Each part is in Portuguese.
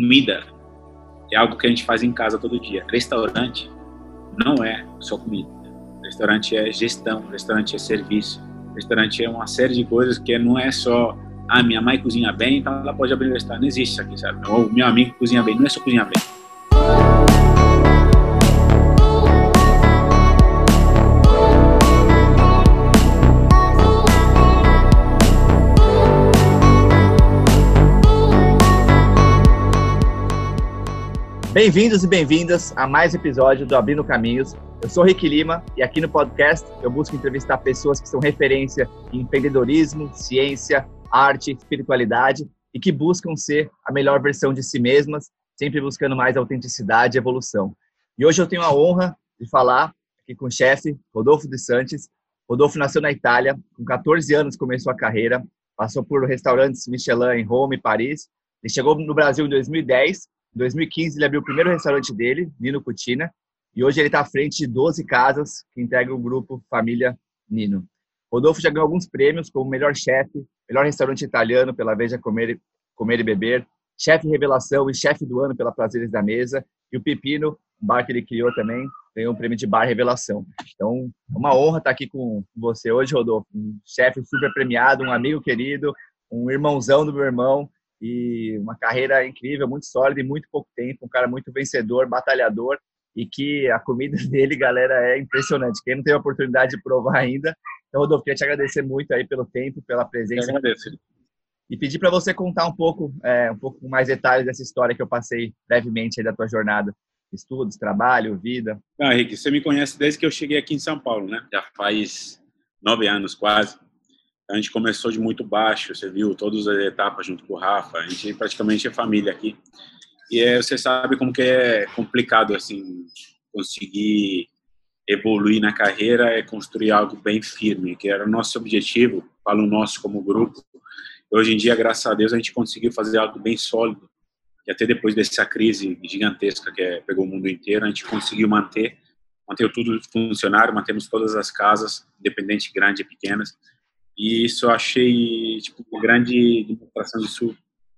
comida é algo que a gente faz em casa todo dia. Restaurante não é só comida. Restaurante é gestão, restaurante é serviço, restaurante é uma série de coisas que não é só ah, minha mãe cozinha bem, então ela pode abrir um restaurante. Não existe isso aqui, sabe? Ou meu amigo cozinha bem, não é só cozinhar bem. Bem-vindos e bem-vindas a mais um episódio do Abrindo Caminhos. Eu sou Rick Lima e aqui no podcast eu busco entrevistar pessoas que são referência em empreendedorismo, ciência, arte, espiritualidade e que buscam ser a melhor versão de si mesmas, sempre buscando mais autenticidade e evolução. E hoje eu tenho a honra de falar aqui com o chefe Rodolfo de Santos. Rodolfo nasceu na Itália, com 14 anos começou a carreira, passou por restaurantes Michelin em Roma e Paris. Ele chegou no Brasil em 2010 em 2015, ele abriu o primeiro restaurante dele, Nino Cucina, e hoje ele está à frente de 12 casas que integram o grupo Família Nino. Rodolfo já ganhou alguns prêmios como melhor chefe, melhor restaurante italiano pela Veja Comer, Comer e Beber, chefe revelação e chefe do ano pela Prazeres da Mesa, e o Pepino, um bar que ele criou também, ganhou um prêmio de bar revelação. Então, é uma honra estar aqui com você hoje, Rodolfo. Um chefe super premiado, um amigo querido, um irmãozão do meu irmão, e uma carreira incrível, muito sólida em muito pouco tempo, um cara muito vencedor, batalhador e que a comida dele, galera, é impressionante. Quem não teve a oportunidade de provar ainda, então, Rodolfo, queria te agradecer muito aí pelo tempo, pela presença. Eu agradeço. E pedir para você contar um pouco, é, um pouco mais detalhes dessa história que eu passei brevemente da tua jornada. Estudos, trabalho, vida. Ah, Rick, você me conhece desde que eu cheguei aqui em São Paulo, né? Já faz nove anos quase. A gente começou de muito baixo, você viu todas as etapas junto com o Rafa. A gente praticamente é família aqui. E é, você sabe como que é complicado assim conseguir evoluir na carreira é construir algo bem firme, que era o nosso objetivo, falo nosso como grupo. Hoje em dia, graças a Deus, a gente conseguiu fazer algo bem sólido. E até depois dessa crise gigantesca que é, pegou o mundo inteiro, a gente conseguiu manter, manter tudo funcionar, mantemos todas as casas, independente, grandes e pequenas, e isso eu achei, tipo, uma grande demonstração de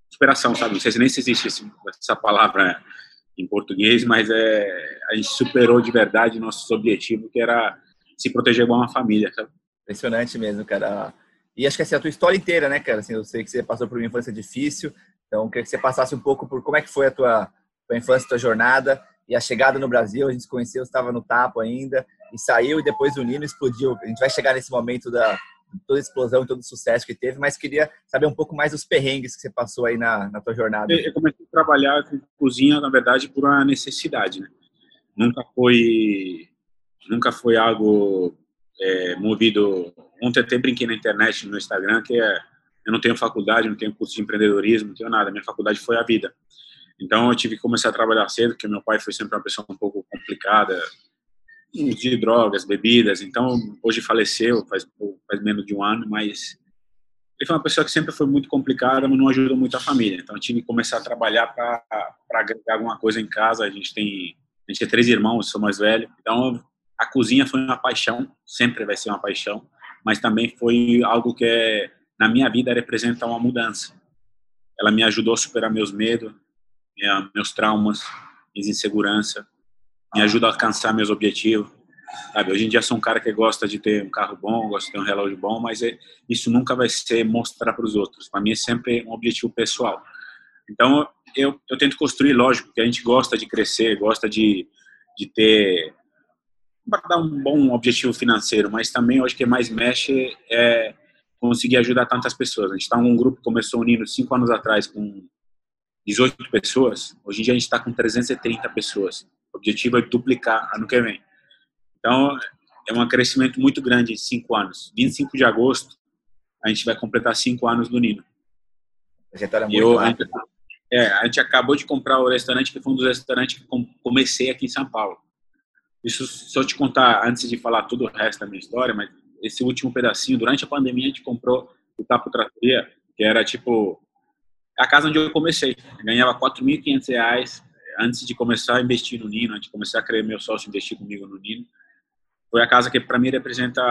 superação, sabe? Não sei se nem se existe essa palavra em português, mas é, a gente superou de verdade nossos objetivos, que era se proteger igual uma família, sabe? Impressionante mesmo, cara. E acho que assim, a tua história inteira, né, cara? Assim, eu sei que você passou por uma infância difícil, então queria que você passasse um pouco por como é que foi a tua, tua infância, tua jornada e a chegada no Brasil. A gente se conheceu, estava no Tapo ainda, e saiu, e depois o Nino explodiu. A gente vai chegar nesse momento da, toda a explosão todo o sucesso que teve, mas queria saber um pouco mais dos perrengues que você passou aí na, na tua jornada. Eu comecei a trabalhar com cozinha, na verdade, por uma necessidade, né? Nunca foi, nunca foi algo é, movido... Ontem até brinquei na internet, no Instagram, que é, eu não tenho faculdade, não tenho curso de empreendedorismo, não tenho nada. Minha faculdade foi a vida. Então, eu tive que começar a trabalhar cedo, porque meu pai foi sempre uma pessoa um pouco complicada, de drogas, bebidas. Então, hoje faleceu, faz, faz menos de um ano, mas ele foi uma pessoa que sempre foi muito complicada, mas não ajudou muito a família. Então, eu tive que começar a trabalhar para agregar alguma coisa em casa. A gente tem, a gente tem três irmãos, sou mais velho. Então, a cozinha foi uma paixão, sempre vai ser uma paixão, mas também foi algo que, é, na minha vida, representa uma mudança. Ela me ajudou a superar meus medos, meus traumas, minhas inseguranças me ajuda a alcançar meus objetivos. Sabe? Hoje em dia sou um cara que gosta de ter um carro bom, gosta de ter um relógio bom, mas é, isso nunca vai ser mostrar para os outros. Para mim é sempre um objetivo pessoal. Então eu, eu tento construir, lógico, que a gente gosta de crescer, gosta de, de ter dar um bom objetivo financeiro, mas também acho que mais mexe é conseguir ajudar tantas pessoas. A gente está um grupo que começou unindo cinco anos atrás com 18 pessoas, hoje em dia a gente está com 330 pessoas. O objetivo é duplicar ano que vem. Então, é um crescimento muito grande em cinco anos. 25 de agosto, a gente vai completar cinco anos do Nino. Trajetória muito eu, a gente, é, a gente acabou de comprar o restaurante, que foi um dos restaurantes que comecei aqui em São Paulo. Isso, se eu te contar, antes de falar todo o resto da minha história, mas esse último pedacinho, durante a pandemia, a gente comprou o Tapo Tratoria, que era tipo a casa onde eu comecei. Eu ganhava 4.500 reais antes de começar a investir no Nino, antes de começar a criar meu sócio investir comigo no Nino, foi a casa que para mim representa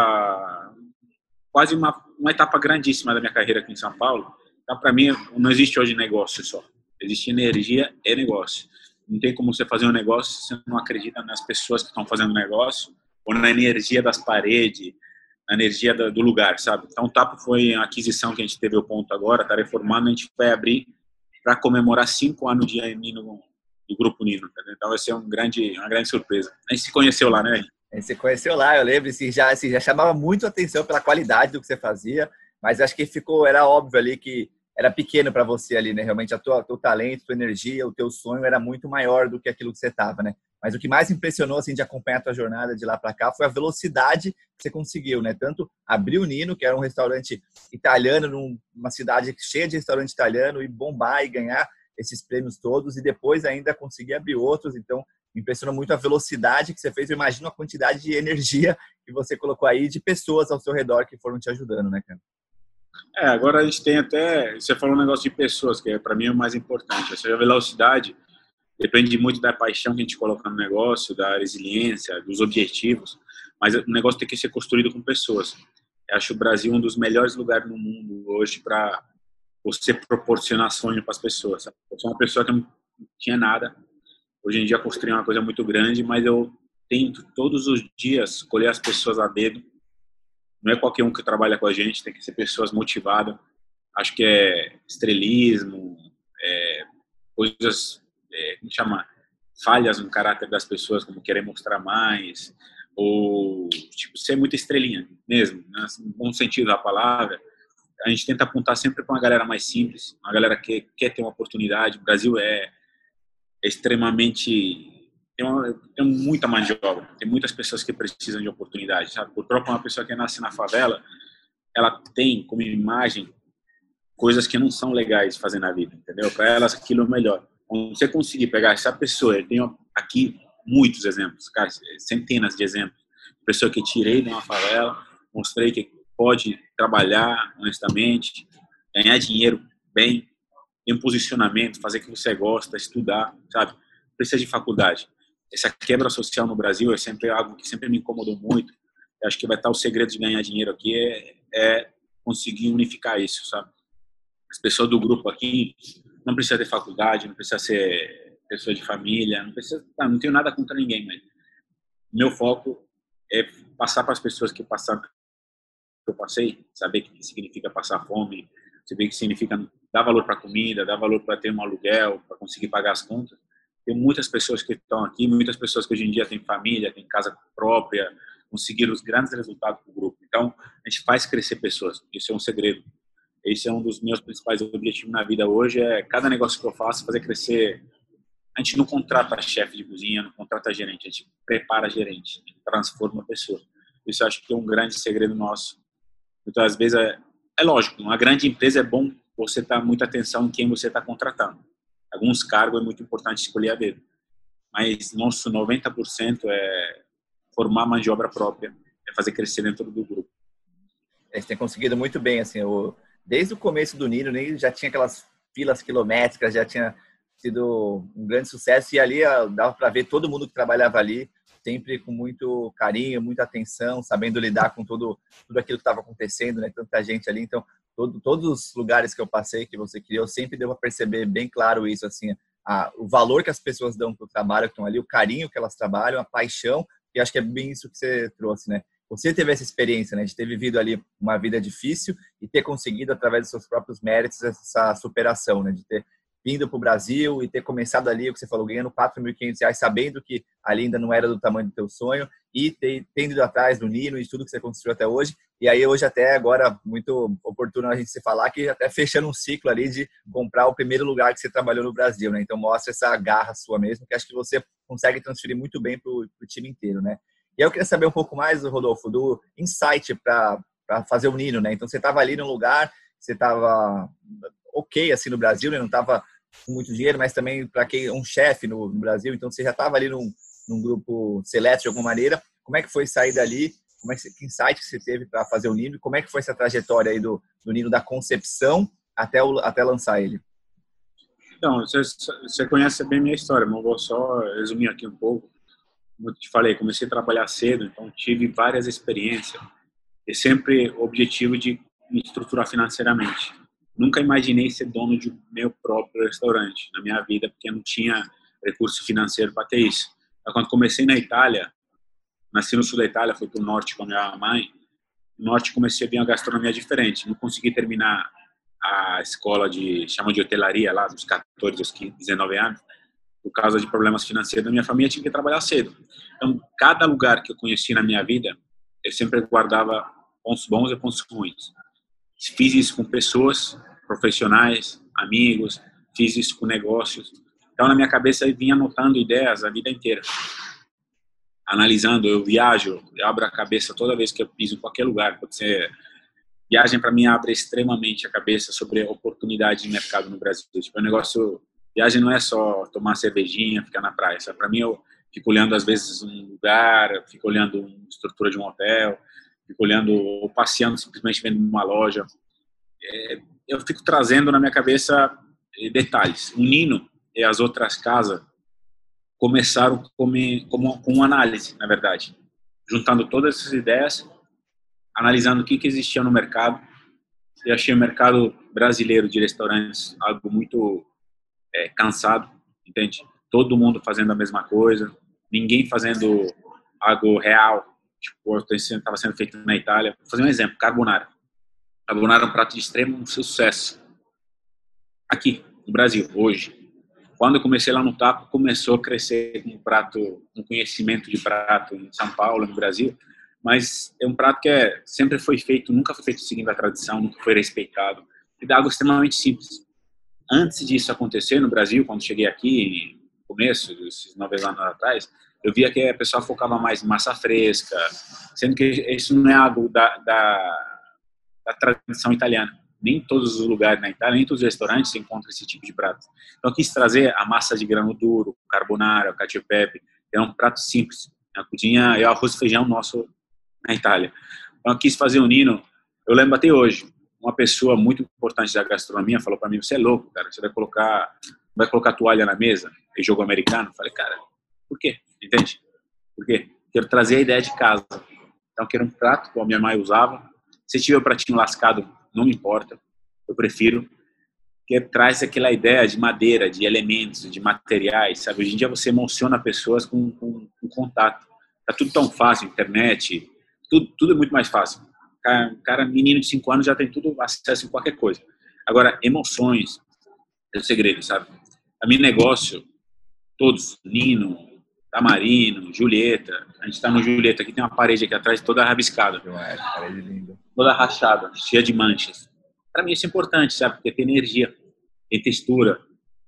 quase uma, uma etapa grandíssima da minha carreira aqui em São Paulo. Então, para mim, não existe hoje negócio só. Existe energia e negócio. Não tem como você fazer um negócio se você não acredita nas pessoas que estão fazendo negócio ou na energia das paredes, na energia do lugar, sabe? Então, o Tapo foi a aquisição que a gente teve o ponto agora, está reformando, a gente vai abrir para comemorar cinco anos de Nino, do Grupo Nino. Entendeu? Então, vai ser um grande, uma grande surpresa. A gente se conheceu lá, né? A gente se conheceu lá, eu lembro, assim, já, assim, já chamava muito atenção pela qualidade do que você fazia, mas acho que ficou, era óbvio ali que era pequeno para você ali, né? Realmente, a tua, teu talento, tua energia, o teu sonho era muito maior do que aquilo que você estava, né? Mas o que mais impressionou, assim, de acompanhar a tua jornada de lá para cá foi a velocidade que você conseguiu, né? Tanto abrir o Nino, que era um restaurante italiano numa cidade cheia de restaurante italiano, e bombar e ganhar esses prêmios todos, e depois ainda conseguir abrir outros. Então, me impressionou muito a velocidade que você fez. Eu imagino a quantidade de energia que você colocou aí de pessoas ao seu redor que foram te ajudando, né, cara? É, agora a gente tem até. Você falou um negócio de pessoas, que é, para mim é o mais importante. Essa velocidade depende muito da paixão que a gente coloca no negócio, da resiliência, dos objetivos, mas o negócio tem que ser construído com pessoas. Eu acho o Brasil um dos melhores lugares no mundo hoje para você proporcionar sonho para as pessoas. Eu sou uma pessoa que não tinha nada. Hoje em dia construí uma coisa muito grande, mas eu tento todos os dias escolher as pessoas a dedo não é qualquer um que trabalha com a gente, tem que ser pessoas motivadas. Acho que é estrelismo, é, coisas, é, como chama, falhas no caráter das pessoas, como querer mostrar mais, ou tipo ser muita estrelinha mesmo, né? no bom sentido da palavra. A gente tenta apontar sempre para uma galera mais simples, uma galera que quer ter uma oportunidade. O Brasil é, extremamente tem, uma, tem muita mão de obra, tem muitas pessoas que precisam de oportunidade, sabe? Por próprio uma pessoa que nasce na favela, ela tem como imagem coisas que não são legais fazer na vida, entendeu? Para elas aquilo é melhor. Quando você conseguir pegar essa pessoa, eu tenho aqui muitos exemplos, cara, centenas de exemplos, pessoa que tirei de uma favela, mostrei que pode trabalhar honestamente, ganhar dinheiro bem, ter um posicionamento, fazer o que você gosta, estudar, sabe? Precisa de faculdade essa quebra social no Brasil é sempre algo que sempre me incomodou muito. Eu acho que vai estar o segredo de ganhar dinheiro aqui é, é conseguir unificar isso, sabe? As pessoas do grupo aqui não precisa ter faculdade, não precisa ser pessoa de família, não precisa, não, não tenho nada contra ninguém, mas meu foco é passar para as pessoas que passaram que eu passei, saber que significa passar fome, saber que significa dar valor para comida, dar valor para ter um aluguel, para conseguir pagar as contas tem muitas pessoas que estão aqui, muitas pessoas que hoje em dia têm família, têm casa própria, conseguiram os grandes resultados do grupo. Então, a gente faz crescer pessoas. Isso é um segredo. Esse é um dos meus principais objetivos na vida hoje, é cada negócio que eu faço fazer crescer. A gente não contrata chefe de cozinha, não contrata gerente, a gente prepara gerente, transforma a pessoa. Isso acho que é um grande segredo nosso. Muitas vezes é, é lógico, uma grande empresa é bom você tá muita atenção em quem você está contratando alguns cargos é muito importante escolher a dedo. Mas nosso 90% é formar mão de obra própria, é fazer crescer dentro do grupo. A gente tem conseguido muito bem, assim, o, desde o começo do Nino, nem já tinha aquelas filas quilométricas, já tinha sido um grande sucesso e ali dava para ver todo mundo que trabalhava ali sempre com muito carinho, muita atenção, sabendo lidar com tudo, tudo aquilo que estava acontecendo, né? Tanta gente ali. Então, todo, todos os lugares que eu passei, que você criou, sempre deu para perceber bem claro isso, assim, a, o valor que as pessoas dão para o trabalho que estão ali, o carinho que elas trabalham, a paixão, e acho que é bem isso que você trouxe, né? Você teve essa experiência, né, de ter vivido ali uma vida difícil e ter conseguido, através dos seus próprios méritos, essa superação, né, de ter vindo para o Brasil e ter começado ali, o que você falou, ganhando 4.500 reais, sabendo que ali ainda não era do tamanho do teu sonho e ter, tendo ido atrás do Nino e tudo que você construiu até hoje. E aí hoje até agora, muito oportuno a gente se falar que até fechando um ciclo ali de comprar o primeiro lugar que você trabalhou no Brasil, né? Então mostra essa garra sua mesmo, que acho que você consegue transferir muito bem para o time inteiro, né? E eu queria saber um pouco mais, Rodolfo, do insight para fazer o Nino, né? Então você estava ali no lugar, você estava ok assim no Brasil, né? Não estava com muito dinheiro, mas também para quem um chefe no, no, Brasil, então você já estava ali num, num, grupo seleto de alguma maneira. Como é que foi sair dali? Como é que, que insight você teve para fazer o Nino? Como é que foi essa trajetória aí do, do Nino da concepção até o, até lançar ele? Então, você, você conhece bem minha história, mas vou só resumir aqui um pouco. Como eu te falei, comecei a trabalhar cedo, então tive várias experiências e sempre o objetivo de me estruturar financeiramente. Nunca imaginei ser dono de meu próprio restaurante na minha vida, porque eu não tinha recurso financeiro para ter isso. Então, quando comecei na Itália, nasci no sul da Itália, fui para o norte com a minha mãe, no norte comecei a ver uma gastronomia diferente. Não consegui terminar a escola de, chama de hotelaria lá, dos 14 aos 19 anos, por causa de problemas financeiros da minha família, tinha que trabalhar cedo. Então, cada lugar que eu conheci na minha vida, eu sempre guardava pontos bons e pontos ruins. Fiz isso com pessoas, profissionais, amigos, fiz isso com negócios. Então, na minha cabeça, eu vinha anotando ideias a vida inteira. Analisando, eu viajo, eu abro a cabeça toda vez que eu piso em qualquer lugar. Pode ser. Viagem, para mim, abre extremamente a cabeça sobre oportunidade de mercado no Brasil. Tipo, é um negócio. Viagem não é só tomar cervejinha, ficar na praia. Para mim, eu fico olhando, às vezes, um lugar, fico olhando uma estrutura de um hotel, fico olhando ou passeando simplesmente vendo uma loja. É, eu fico trazendo na minha cabeça eh, detalhes. O Nino e as outras casas começaram com, com, com análise, na verdade, juntando todas essas ideias, analisando o que, que existia no mercado. Eu achei o mercado brasileiro de restaurantes algo muito é, cansado, entende? Todo mundo fazendo a mesma coisa, ninguém fazendo algo real, tipo, estava sendo feito na Itália. Vou fazer um exemplo, carbonara. Carbonara é um prato de extremo sucesso. Aqui, no Brasil, hoje. Quando eu comecei lá no Taco, começou a crescer um prato, um conhecimento de prato em São Paulo, no Brasil. Mas é um prato que é, sempre foi feito, nunca foi feito seguindo a tradição, nunca foi respeitado. E dá algo extremamente simples. Antes disso acontecer no Brasil, quando cheguei aqui, no começo, esses nove anos atrás, eu via que a pessoa focava mais em massa fresca, sendo que isso não é algo da, da, da tradição italiana. Nem todos os lugares na Itália, nem todos os restaurantes encontram esse tipo de prato. Então, eu quis trazer a massa de grano duro, carbonara, cacio pepe, é um prato simples. A cozinha é o arroz e feijão nosso na Itália. Então, eu quis fazer um nino. Eu lembro até hoje, uma pessoa muito importante da gastronomia falou para mim: "Você é louco, cara. Você vai colocar, vai colocar toalha na mesa e jogo americano?" Eu falei: "Cara, por quê?" Entende? Por quê? Quero trazer a ideia de casa. Então, quero um prato que a minha mãe usava. Se tiver o pratinho lascado, não me importa. Eu prefiro. Que traz aquela ideia de madeira, de elementos, de materiais, sabe? Hoje em dia você emociona pessoas com, com, com contato. Tá tudo tão fácil, internet, tudo, tudo é muito mais fácil. Cara, cara, menino de 5 anos já tem tudo acesso a qualquer coisa. Agora, emoções é o segredo, sabe? A mim negócio, todos, Nino, Tamarino, Julieta. A gente está no Julieta, aqui tem uma parede aqui atrás toda rabiscada. É, parede linda. Toda rachada, cheia de manchas. Para mim isso é importante, sabe? Porque tem energia, tem textura,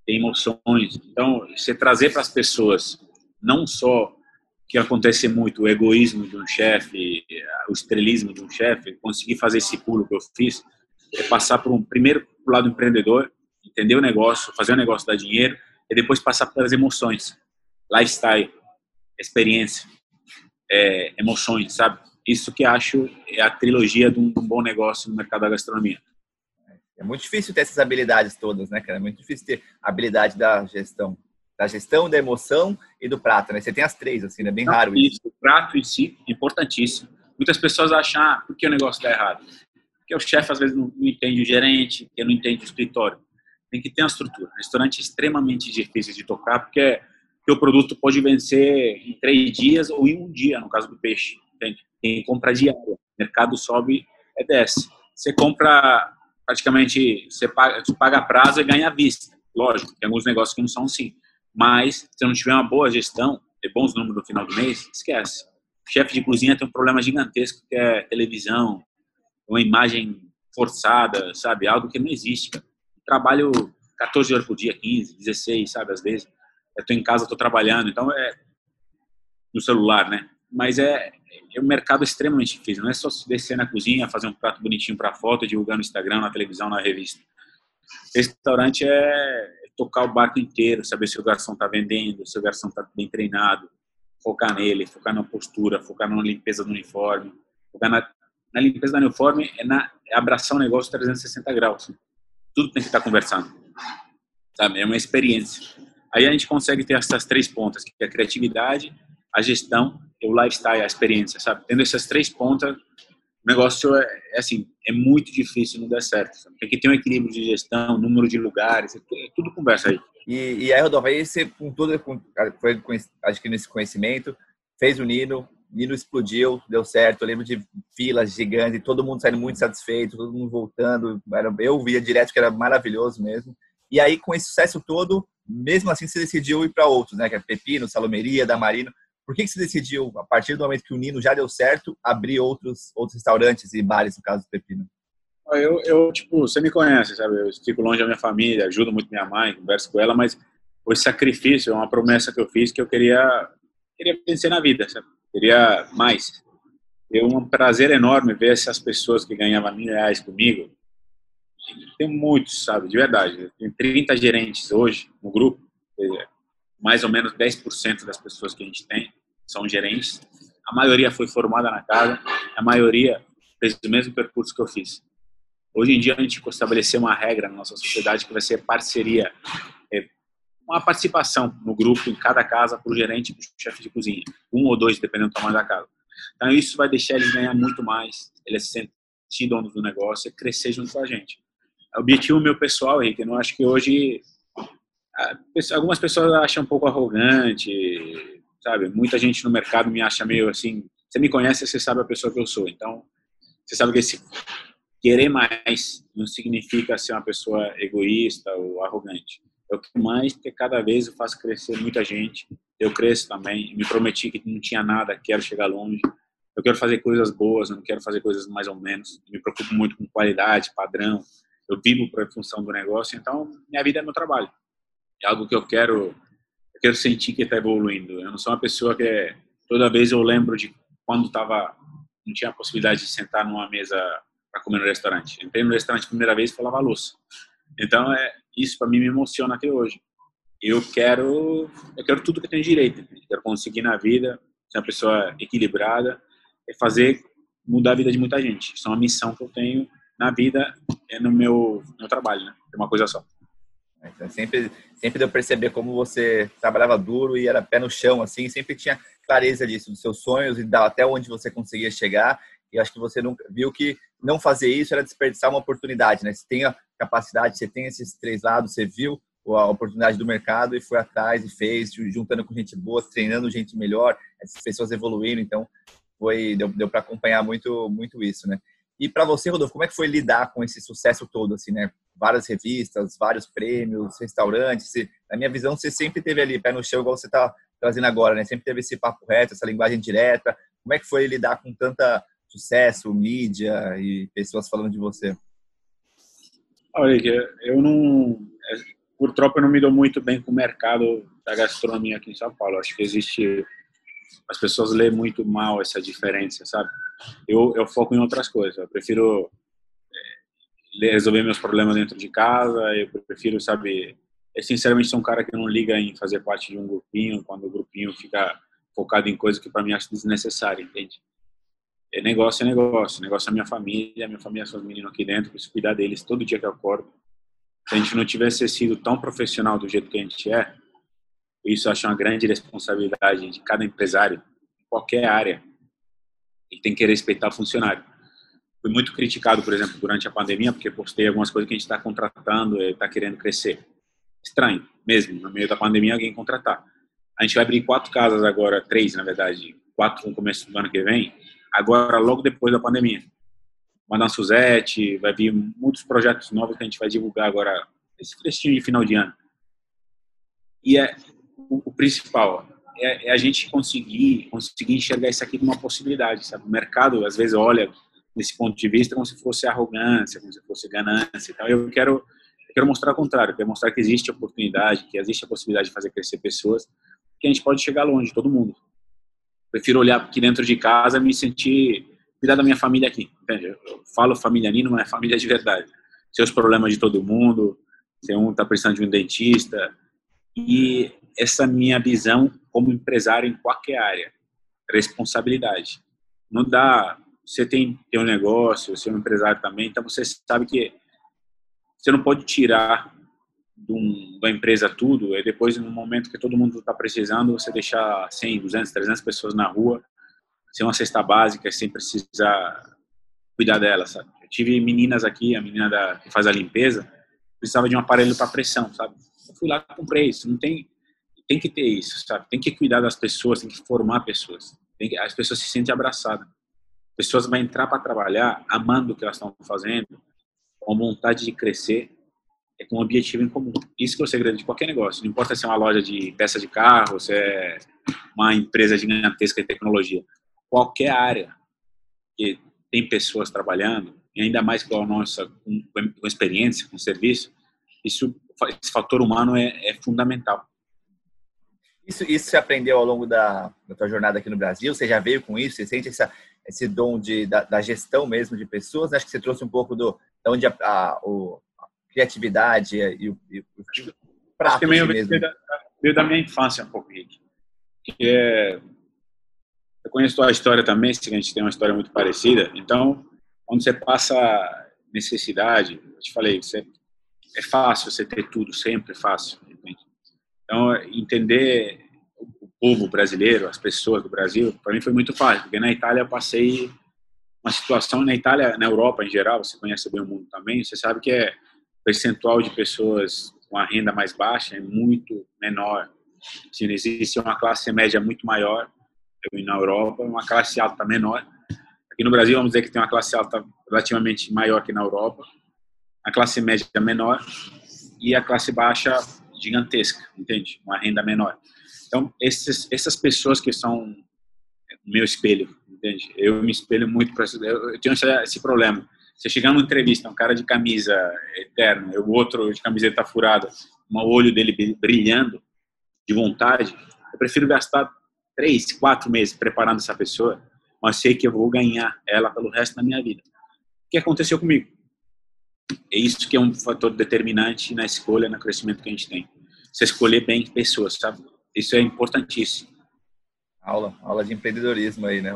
tem emoções. Então, você trazer para as pessoas não só que acontece muito o egoísmo de um chefe, o estrelismo de um chefe, conseguir fazer esse pulo que eu fiz, é passar por um primeiro pro lado empreendedor, entender o negócio, fazer o negócio dar dinheiro e depois passar pelas emoções lifestyle, experiência, é, emoções, sabe? Isso que acho é a trilogia de um, bom negócio no mercado da gastronomia. É muito difícil ter essas habilidades todas, né, cara? É muito difícil ter a habilidade da gestão. Da gestão, da emoção e do prato, né? Você tem as três, assim, é né? bem raro isso. O prato em si, importantíssimo. Muitas pessoas acham, ah, por que o negócio está errado? Porque o chefe, às vezes, não, não entende o gerente, porque não entende o escritório. Tem que ter uma estrutura. restaurante é extremamente difícil de tocar, porque que o produto pode vencer em três dias ou em um dia, no caso do peixe. Entende? Quem compra diário, o mercado sobe, é desce. Você compra praticamente, você paga, você paga prazo e ganha vista. Lógico, tem alguns negócios que não são assim. Mas, se não tiver uma boa gestão, ter bons números no final do mês, esquece. Chefe de cozinha tem um problema gigantesco que é televisão, uma imagem forçada, sabe? Algo que não existe. Cara. Trabalho 14 horas por dia, 15, 16, sabe? Às vezes estou em casa, estou trabalhando, então é no celular, né? Mas é, é um mercado extremamente difícil. Não é só descer na cozinha, fazer um prato bonitinho para foto, divulgar no Instagram, na televisão, na revista. Restaurante é tocar o barco inteiro, saber se o garçom está vendendo, se o garçom está bem treinado, focar nele, focar na postura, focar na limpeza do uniforme, focar na, na limpeza do uniforme é, na, é abraçar o negócio 360 graus. Tudo tem que estar tá conversando. Sabe? É uma experiência. Aí a gente consegue ter essas três pontas, que é a criatividade, a gestão e o lifestyle, a experiência, sabe? Tendo essas três pontas, o negócio é, é, assim, é muito difícil não dar certo. Sabe? Tem que ter um equilíbrio de gestão, número de lugares, é tudo conversa aí. E, e aí, Rodolfo, aí você, com tudo, com, foi, que nesse conhecimento, fez o Nino, Nino explodiu, deu certo. Eu lembro de filas gigantes, todo mundo saindo muito satisfeito, todo mundo voltando. Eu via direto que era maravilhoso mesmo. E aí, com esse sucesso todo, mesmo assim, você decidiu ir para outros, né? Que é Pepino, Salomeria, Damarino. Por que, que você decidiu, a partir do momento que o Nino já deu certo, abrir outros, outros restaurantes e bares, no caso do Pepino? Eu, eu, tipo, você me conhece, sabe? Eu fico longe da minha família, ajudo muito minha mãe, converso com ela, mas o sacrifício é uma promessa que eu fiz que eu queria, queria vencer na vida, sabe? Queria mais. É um prazer enorme ver essas pessoas que ganhavam mil reais comigo. Tem muitos, sabe? De verdade. Tem 30 gerentes hoje no grupo. Mais ou menos 10% das pessoas que a gente tem são gerentes. A maioria foi formada na casa. A maioria fez o mesmo percurso que eu fiz. Hoje em dia a gente estabeleceu uma regra na nossa sociedade que vai ser parceria, é, uma participação no grupo em cada casa para o gerente e para o chefe de cozinha, um ou dois, dependendo do tamanho da casa. Então isso vai deixar eles ganhar muito mais, eles se sentir donos do negócio e crescer junto com a gente. Objetivo meu pessoal, Henrique, eu não acho que hoje algumas pessoas acham um pouco arrogante, sabe? Muita gente no mercado me acha meio assim. Você me conhece, você sabe a pessoa que eu sou. Então, você sabe que esse querer mais não significa ser uma pessoa egoísta ou arrogante. Eu quero mais porque cada vez eu faço crescer muita gente. Eu cresço também. Me prometi que não tinha nada, quero chegar longe. Eu quero fazer coisas boas, não quero fazer coisas mais ou menos. me preocupo muito com qualidade, padrão. Eu vivo para a função do negócio, então minha vida é meu trabalho. É algo que eu quero, eu quero sentir que está evoluindo. Eu não sou uma pessoa que é, toda vez eu lembro de quando tava não tinha a possibilidade de sentar numa mesa para comer no restaurante. Entrei no restaurante a primeira vez e falava louça. Então, é, isso para mim me emociona até hoje. Eu quero, eu quero tudo que eu tenho direito. Eu quero conseguir na vida ser uma pessoa equilibrada e fazer mudar a vida de muita gente. Isso é uma missão que eu tenho na vida e no meu, no trabalho, né? É uma coisa só. Então, sempre, sempre deu perceber como você trabalhava duro e era pé no chão, assim, sempre tinha clareza disso, dos seus sonhos e até onde você conseguia chegar. E acho que você nunca viu que não fazer isso era desperdiçar uma oportunidade, né? Você tem a capacidade, você tem esses três lados, você viu a oportunidade do mercado e foi atrás e fez, juntando com gente boa, treinando gente melhor, essas pessoas evoluindo. Então, foi deu, deu para acompanhar muito muito isso, né? E para você, Rodolfo, como é que foi lidar com esse sucesso todo, assim, né? Várias revistas, vários prêmios, restaurantes. Na minha visão, você sempre teve ali pé no chão, igual você está trazendo agora, né? Sempre teve esse papo reto, essa linguagem direta. Como é que foi lidar com tanta sucesso, mídia e pessoas falando de você? Olha, eu não. É, por tropa, eu não me dou muito bem com o mercado da gastronomia aqui em São Paulo. Acho que existe. As pessoas lêem muito mal essa diferença, sabe? Eu, eu foco em outras coisas. Eu prefiro é, resolver meus problemas dentro de casa. Eu prefiro, sabe. Sinceramente, sou um cara que não liga em fazer parte de um grupinho, quando o grupinho fica focado em coisas que para mim acho desnecessário, entende? é negócio é negócio. Negócio é minha família, minha família são os meninos aqui dentro, preciso cuidar deles todo dia que eu acordo. Se a gente não tivesse sido tão profissional do jeito que a gente é, isso eu acho uma grande responsabilidade de cada empresário, em qualquer área. E tem que respeitar o funcionário. Fui muito criticado, por exemplo, durante a pandemia, porque postei algumas coisas que a gente está contratando está querendo crescer. Estranho, mesmo, no meio da pandemia, alguém contratar. A gente vai abrir quatro casas agora, três, na verdade, quatro no começo do ano que vem, agora logo depois da pandemia. Madame Suzette, vai vir muitos projetos novos que a gente vai divulgar agora, esse trechinho de final de ano. E é o, principal é, é, a gente conseguir conseguir enxergar isso aqui como uma possibilidade, sabe? O mercado às vezes olha desse ponto de vista como se fosse arrogância, como se fosse ganância. Então eu quero eu quero mostrar o contrário, quero mostrar que existe oportunidade, que existe a possibilidade de fazer crescer pessoas, que a gente pode chegar longe, todo mundo prefiro olhar aqui dentro de casa me sentir cuidar da minha família aqui. Entende? Eu falo família Nino, mas é família de verdade. Seus problemas de todo mundo, se um está precisando de um dentista. E essa minha visão como empresário em qualquer área. Responsabilidade. Não dá. Você tem, tem um negócio, você é um empresário também, então você sabe que você não pode tirar de, um, da empresa tudo, e depois, no momento que todo mundo está precisando, você deixar 100, 200, 300 pessoas na rua, sem uma cesta básica, sem precisar cuidar dela, sabe? Eu tive meninas aqui, a menina da, que faz a limpeza, precisava de um aparelho para pressão, sabe? Eu fui lá comprei isso. Não tem, tem que ter isso, sabe? Tem que cuidar das pessoas, tem que formar pessoas. Que, as pessoas se sentem abraçadas. As pessoas vão entrar para trabalhar amando o que elas estão fazendo, com vontade de crescer, é com um objetivo em comum. Isso que é o segredo de qualquer negócio. Não importa se é uma loja de peça de carro, se é uma empresa gigantesca de tecnologia. Qualquer área que tem pessoas trabalhando, e ainda mais com a nossa com, com experiência, com serviço, isso, esse fator humano é, é fundamental. Isso, isso você aprendeu ao longo da, da tua jornada aqui no Brasil? Você já veio com isso? Você sente essa, esse dom de, da, da gestão mesmo de pessoas? Acho que você trouxe um pouco do, de onde a, a, o, a criatividade e o, e o prato que meio, mesmo. Veio da, veio da minha infância um pouco, Rick. Que é, eu conheço a história também, a gente tem uma história muito parecida. Então, quando você passa necessidade, eu te falei, você, é fácil você ter tudo, sempre é fácil. Então, entender o povo brasileiro, as pessoas do Brasil, para mim foi muito fácil, porque na Itália eu passei uma situação, na Itália, na Europa em geral, você conhece bem o mundo também, você sabe que é percentual de pessoas com a renda mais baixa é muito menor. Assim, existe uma classe média muito maior na Europa, uma classe alta menor. Aqui no Brasil, vamos dizer que tem uma classe alta relativamente maior que na Europa, a classe média menor e a classe baixa gigantesca, entende? Uma renda menor. Então, esses, essas pessoas que são meu espelho, entende? Eu me espelho muito para eu tenho esse problema. Você chegar numa entrevista, um cara de camisa eterno, o outro de camiseta furada, um olho dele brilhando de vontade, eu prefiro gastar três, quatro meses preparando essa pessoa, mas sei que eu vou ganhar ela pelo resto da minha vida. O que aconteceu comigo? É isso que é um fator determinante na escolha, no crescimento que a gente tem. Você escolher bem pessoas, sabe? Isso é importantíssimo. Aula, aula de empreendedorismo aí, né?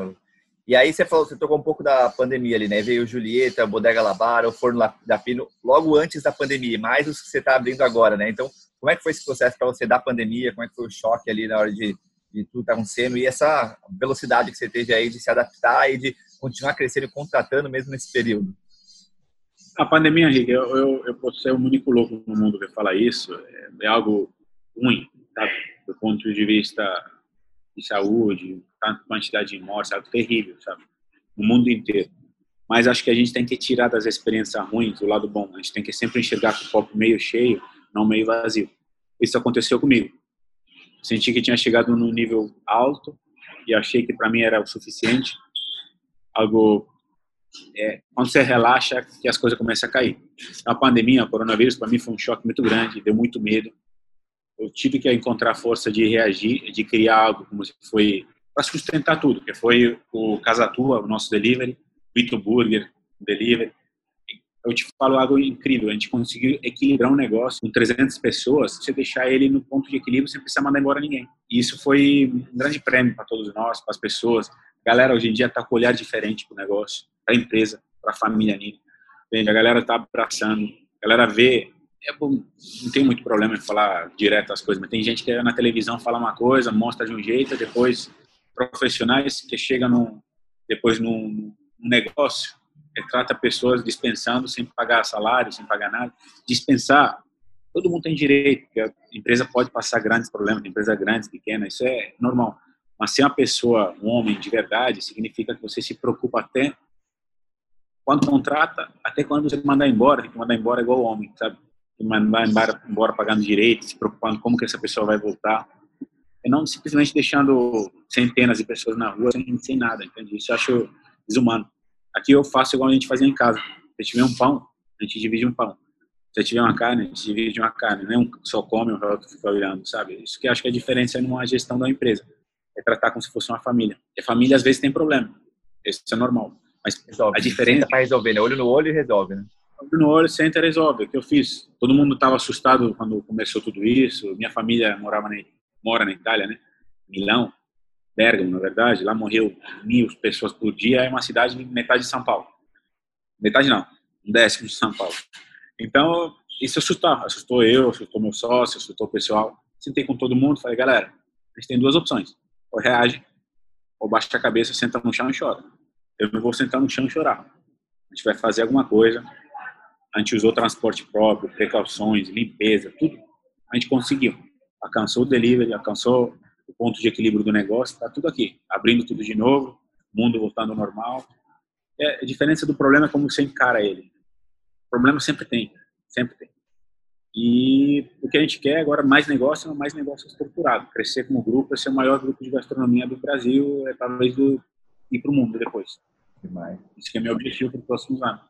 E aí você falou, você tocou um pouco da pandemia ali, né? Veio Julieta, Bodega Labara, o Forno da Pino, logo antes da pandemia, mais os que você está abrindo agora, né? Então, como é que foi esse processo para você da pandemia? Como é que foi o choque ali na hora de, de tudo estar acontecendo e essa velocidade que você teve aí de se adaptar e de continuar crescendo e contratando mesmo nesse período? A pandemia, Henrique, eu, eu, eu posso ser o único louco no mundo que fala isso, é, é algo ruim, sabe? Do ponto de vista de saúde, quantidade de mortes, algo terrível, sabe? No mundo inteiro. Mas acho que a gente tem que tirar das experiências ruins o lado bom. A gente tem que sempre enxergar com o copo meio cheio, não meio vazio. Isso aconteceu comigo. Senti que tinha chegado num nível alto e achei que para mim era o suficiente. Algo é, quando você relaxa que as coisas começam a cair. A pandemia, o coronavírus, para mim foi um choque muito grande, deu muito medo. Eu tive que encontrar força de reagir, de criar algo como se foi para sustentar tudo, que foi o Casa Tua, o nosso delivery, Vito Burger, delivery. Eu te falo algo incrível, a gente conseguiu equilibrar um negócio com 300 pessoas, você deixar ele no ponto de equilíbrio sem precisar mandar embora ninguém. E isso foi um grande prêmio para todos nós, para as pessoas. A galera hoje em dia está com um olhar diferente para o negócio, para a empresa, para a família Nini. A galera está abraçando, a galera vê é bom, não tem muito problema em falar direto as coisas, mas tem gente que na televisão fala uma coisa, mostra de um jeito, depois profissionais que chegam no, depois num, num negócio trata pessoas dispensando sem pagar salário, sem pagar nada. Dispensar, todo mundo tem direito, porque a empresa pode passar grandes problemas, empresa grande, pequena, isso é normal. Mas ser uma pessoa, um homem de verdade, significa que você se preocupa até quando contrata, até quando você mandar embora, tem que mandar embora igual homem, sabe? Tem que mandar embora, embora pagando direito, se preocupando como que essa pessoa vai voltar e não simplesmente deixando centenas de pessoas na rua sem, sem nada, entende? Isso eu acho desumano. Aqui eu faço igual a gente fazia em casa. Se tiver um pão, a gente divide um pão. Se tiver uma carne, a gente divide uma carne. Não é um só come, o outro fica olhando, sabe? Isso que eu acho que é a diferença numa gestão da empresa. É tratar como se fosse uma família. E a família, às vezes, tem problema. Isso é normal. Mas resolve. a diferença... para resolver, né? Olho no olho e resolve, né? Olho no olho, senta e resolve. O que eu fiz? Todo mundo estava assustado quando começou tudo isso. Minha família morava na mora na Itália, né? Milão, Bergamo, na verdade, lá morreu mil pessoas por dia, é uma cidade metade de São Paulo. Metade não, um décimo de São Paulo. Então, isso assustou, assustou eu, assustou meu sócio, assustou o pessoal. Sentei com todo mundo, falei, galera, a gente tem duas opções, ou reage, ou baixa a cabeça, senta no chão e chora. Eu vou sentar no chão e chorar. a gente vai fazer alguma coisa. A gente usou transporte próprio, precauções, limpeza, tudo. A gente conseguiu. Alcançou o delivery, alcançou o ponto de equilíbrio do negócio, está tudo aqui. Abrindo tudo de novo, mundo voltando ao normal. É, a diferença do problema é como você encara ele. O problema sempre tem, sempre tem. E o que a gente quer agora, mais negócio, mais negócio estruturado. Crescer como grupo, ser o maior grupo de gastronomia do Brasil, é talvez do, ir para o mundo depois. Demais. Isso que é meu objetivo para os próximos anos.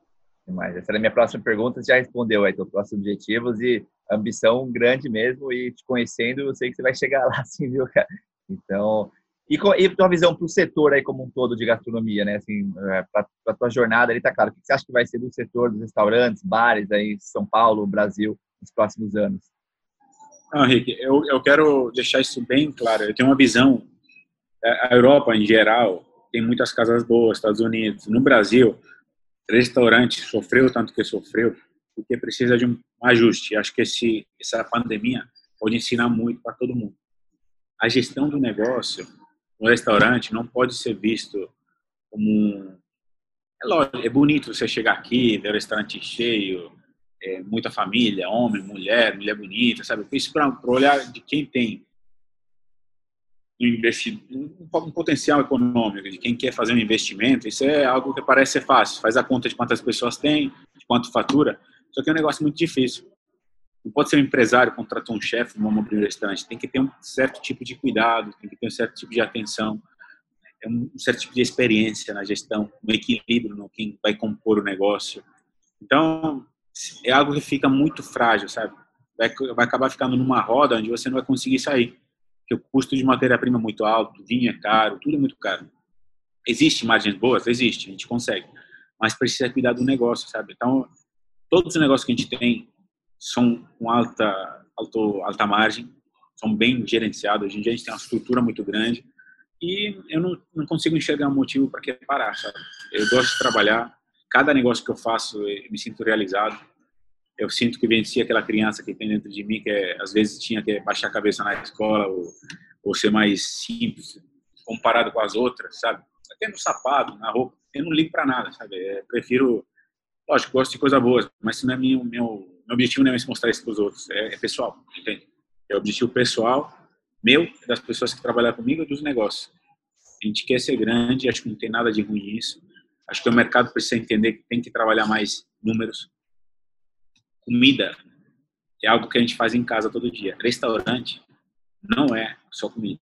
Demais. Essa era a minha próxima pergunta. Você já respondeu aí, os próximos objetivos e ambição grande mesmo. E te conhecendo, eu sei que você vai chegar lá, assim, viu, cara? Então, e, e tua visão para o setor aí como um todo de gastronomia, né? Assim, é, para a tua jornada ali, tá claro. O que você acha que vai ser do setor dos restaurantes, bares aí, São Paulo, Brasil, nos próximos anos? Não, Henrique, eu, eu quero deixar isso bem claro. Eu tenho uma visão. É, a Europa, em geral, tem muitas casas boas, Estados Unidos. No Brasil, restaurante sofreu tanto que sofreu, porque precisa de um ajuste. Acho que esse, essa pandemia pode ensinar muito para todo mundo. A gestão do negócio no restaurante não pode ser visto como. É lógico, é bonito você chegar aqui, ver o restaurante cheio, é, muita família, homem, mulher, mulher bonita, sabe? Isso para o olhar de quem tem um, potencial econômico, de quem quer fazer um investimento, isso é algo que parece ser fácil. Faz a conta de quantas pessoas tem, de quanto fatura, só que é um negócio muito difícil. Não pode ser um empresário, contratar um chefe, um restaurante. Tem que ter um certo tipo de cuidado, tem que ter um certo tipo de atenção, um certo tipo de experiência na gestão, um equilíbrio no quem vai compor o negócio. Então, é algo que fica muito frágil, sabe? Vai acabar ficando numa roda onde você não vai conseguir sair. Porque o custo de matéria-prima é muito alto, vinho é caro, tudo é muito caro. Existe margens boas? Existe, a gente consegue. Mas precisa cuidar do negócio, sabe? Então, todos os negócios que a gente tem são com alta, alto, alta margem, são bem gerenciados. Hoje em dia a gente tem uma estrutura muito grande e eu não, não consigo enxergar um motivo para que parar, sabe? Eu gosto de trabalhar, cada negócio que eu faço eu me sinto realizado. Eu sinto que venci aquela criança que tem dentro de mim que é, às vezes tinha que baixar a cabeça na escola ou, ou ser mais simples comparado com as outras, sabe? Até no sapato, na roupa, eu não ligo para nada, sabe? Eu prefiro, lógico, gosto de coisa boa, mas não é meu, meu, meu objetivo não é mostrar isso para os outros, é, é pessoal, entende? É objetivo pessoal meu, das pessoas que trabalham comigo e dos negócios. A gente quer ser grande, acho que não tem nada de ruim isso. Acho que o mercado precisa entender que tem que trabalhar mais números. Comida é algo que a gente faz em casa todo dia. Restaurante não é só comida.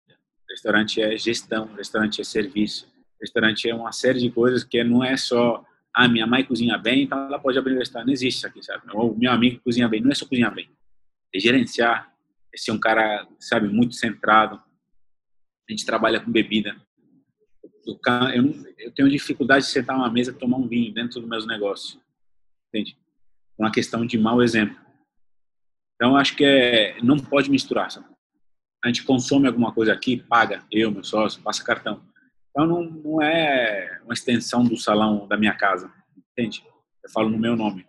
Restaurante é gestão, restaurante é serviço, restaurante é uma série de coisas que não é só ah, minha mãe cozinha bem, então ela pode abrir um restaurante. Não existe isso aqui, sabe? Ou meu amigo cozinha bem. Não é só cozinhar bem. É gerenciar, é ser um cara, sabe, muito centrado. A gente trabalha com bebida eu, eu, tenho dificuldade de sentar uma mesa e tomar um vinho dentro dos meus negócios. Entende? Uma questão de mau exemplo. Então, acho que é, não pode misturar. Sabe? A gente consome alguma coisa aqui, paga, eu, meu sócio, passa cartão. Então, não, não é uma extensão do salão da minha casa. Entende? Eu falo no meu nome.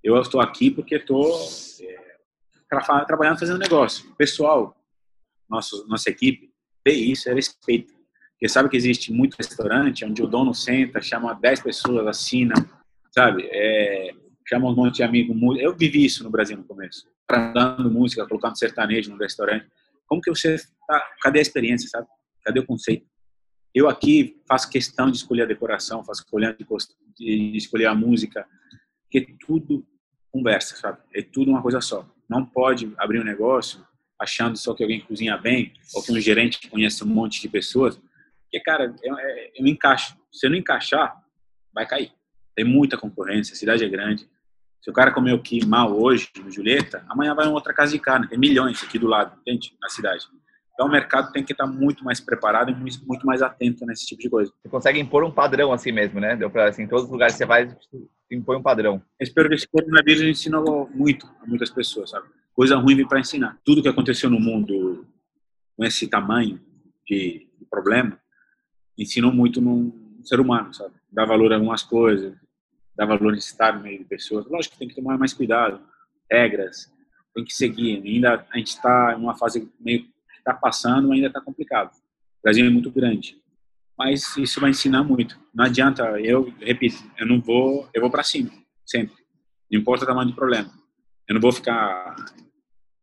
Eu estou aqui porque estou é, trabalhando, fazendo negócio. pessoal, nosso, nossa equipe, vê isso, é respeito porque sabe que existe muito restaurante onde o dono senta, chama 10 pessoas, assina, sabe? É, chama um monte de amigo. Eu vivi isso no Brasil no começo. Dando música, colocando sertanejo no restaurante. Como que você tá, Cadê a experiência, sabe? Cadê o conceito? Eu aqui faço questão de escolher a decoração, faço questão de escolher a música, porque tudo conversa, sabe? É tudo uma coisa só. Não pode abrir um negócio achando só que alguém cozinha bem ou que um gerente conhece um monte de pessoas porque, cara, eu, eu encaixo. Se eu não encaixar, vai cair. Tem muita concorrência, a cidade é grande. Se o cara comeu aqui mal hoje, no Julieta, amanhã vai em outra casa de carne. Tem milhões aqui do lado, entende? Na cidade. Então o mercado tem que estar muito mais preparado e muito mais atento nesse tipo de coisa. Você consegue impor um padrão assim mesmo, né? Deu para assim, em todos os lugares que você vai, impõe um padrão. Eu espero que esse coronavírus ensinou muito a muitas pessoas, sabe? Coisa ruim vem para ensinar. Tudo que aconteceu no mundo com esse tamanho de, de problema ensinou muito no ser humano, sabe? Dar valor a algumas coisas, dar valor em estar no meio de pessoas. Lógico que tem que tomar mais cuidado, regras, tem que seguir. Ainda a gente está em uma fase meio que está passando, ainda está complicado. O Brasil é muito grande. mas isso vai ensinar muito. Não adianta, eu repito, eu não vou, eu vou para cima, sempre. Não importa o tamanho do problema. Eu não vou ficar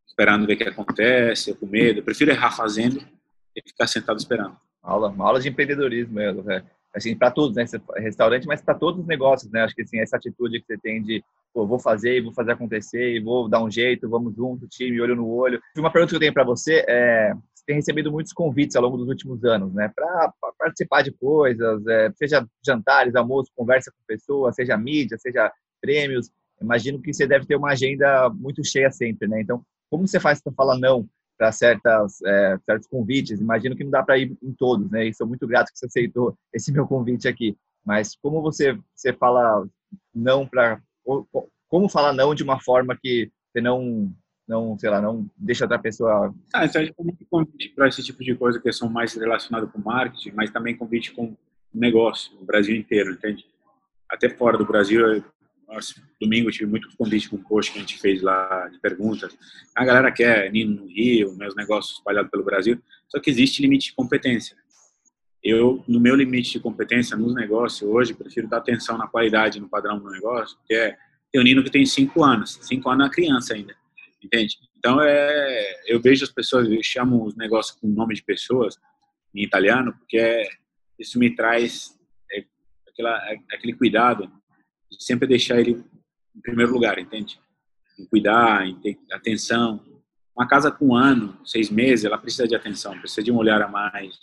esperando ver o que acontece, com medo. Eu prefiro errar fazendo e ficar sentado esperando. Aula, uma aula de empreendedorismo mesmo, né? Assim, para todos, né? Restaurante, mas para todos os negócios, né? Acho que assim, essa atitude que você tem de, pô, vou fazer, vou fazer acontecer, vou dar um jeito, vamos junto, time, olho no olho. Uma pergunta que eu tenho para você é você tem recebido muitos convites ao longo dos últimos anos, né, para participar de coisas, é, seja jantares, almoço, conversa com pessoas, seja mídia, seja prêmios. Imagino que você deve ter uma agenda muito cheia sempre, né? Então, como você faz para falar não para certas é, certos convites? Imagino que não dá para ir em todos, né? E sou muito grato que você aceitou esse meu convite aqui. Mas como você você fala não para como falar não de uma forma que você não não, sei lá, não deixa outra pessoa. Ah, então convite para esse tipo de coisa que são mais relacionados com marketing, mas também convite com negócio, no Brasil inteiro, entende? Até fora do Brasil, nossa, domingo eu tive muito convite com um post que a gente fez lá de perguntas. A galera quer Nino no Rio, meus negócios espalhados pelo Brasil, só que existe limite de competência. Eu, no meu limite de competência nos negócios, hoje, prefiro dar atenção na qualidade, no padrão do negócio, que é ter o Nino que tem cinco anos. Cinco anos é criança ainda entende? Então, é, eu vejo as pessoas, eu chamo os negócios com nome de pessoas em italiano, porque é, isso me traz é, aquela, é, aquele cuidado sempre deixar ele em primeiro lugar, entende? Em cuidar, em ter atenção. Uma casa com um ano, seis meses, ela precisa de atenção, precisa de um olhar a mais,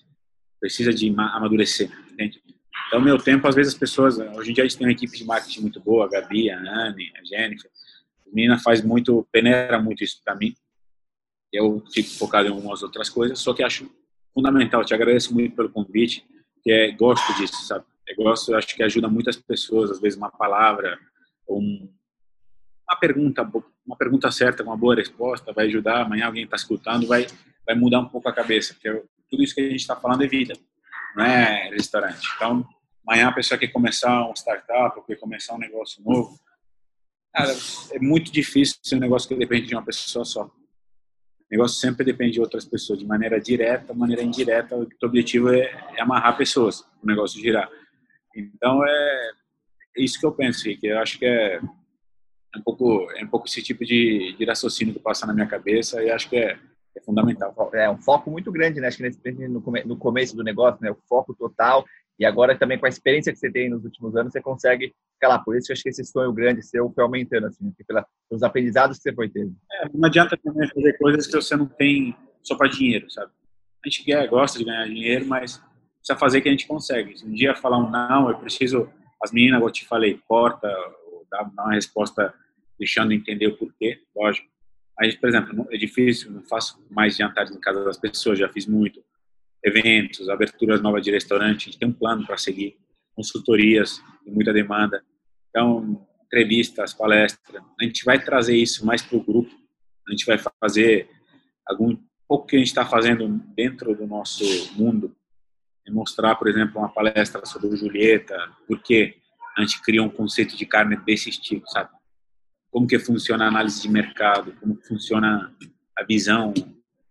precisa de amadurecer, entende? Então, meu tempo, às vezes as pessoas, hoje em dia a gente tem uma equipe de marketing muito boa, a Gabi, a Anne, a Jennifer, a menina faz muito, peneira muito isso para mim. Eu fico focado em algumas outras coisas, só que acho fundamental. Te agradeço muito pelo convite, que é gosto disso, sabe? Eu gosto, acho que ajuda muitas pessoas, às vezes uma palavra, um, uma pergunta, uma pergunta certa, uma boa resposta vai ajudar. Amanhã alguém está escutando, vai vai mudar um pouco a cabeça, porque tudo isso que a gente está falando é vida, não é restaurante. Então, amanhã a pessoa quer começar um startup, quer começar um negócio novo, Cara, é muito difícil ser um negócio que depende de uma pessoa só. O negócio sempre depende de outras pessoas, de maneira direta, maneira indireta. O objetivo é, é amarrar pessoas, o negócio girar. Então, é, é isso que eu penso, Rick. Eu acho que é, é um pouco, é um pouco esse tipo de, de raciocínio que passa na minha cabeça e acho que é, é fundamental. É um foco muito grande, né? Acho que nesse, no, no começo do negócio, né? O foco total e agora também com a experiência que você tem nos últimos anos, você consegue ficar lá. Por isso que eu acho que esse sonho grande seu foi aumentando, assim, pela, pelos aprendizados que você foi tendo. É, não adianta também fazer coisas que você não tem só para dinheiro, sabe? A gente quer, gosta de ganhar dinheiro, mas precisa fazer que a gente consegue. Se um dia falar um não, eu preciso, as meninas, eu te falei, corta, dá uma resposta deixando entender o porquê, lógico. Mas, por exemplo, é difícil, não faço mais jantares em casa das pessoas, já fiz muito eventos, aberturas novas de restaurante, a gente tem um plano para seguir, consultorias, muita demanda. Então, entrevistas, palestras, a gente vai trazer isso mais para o grupo, a gente vai fazer algum pouco que a gente está fazendo dentro do nosso mundo, mostrar, por exemplo, uma palestra sobre Julieta, porque a gente cria um conceito de carne desse estilo, sabe? Como que funciona a análise de mercado, como funciona a visão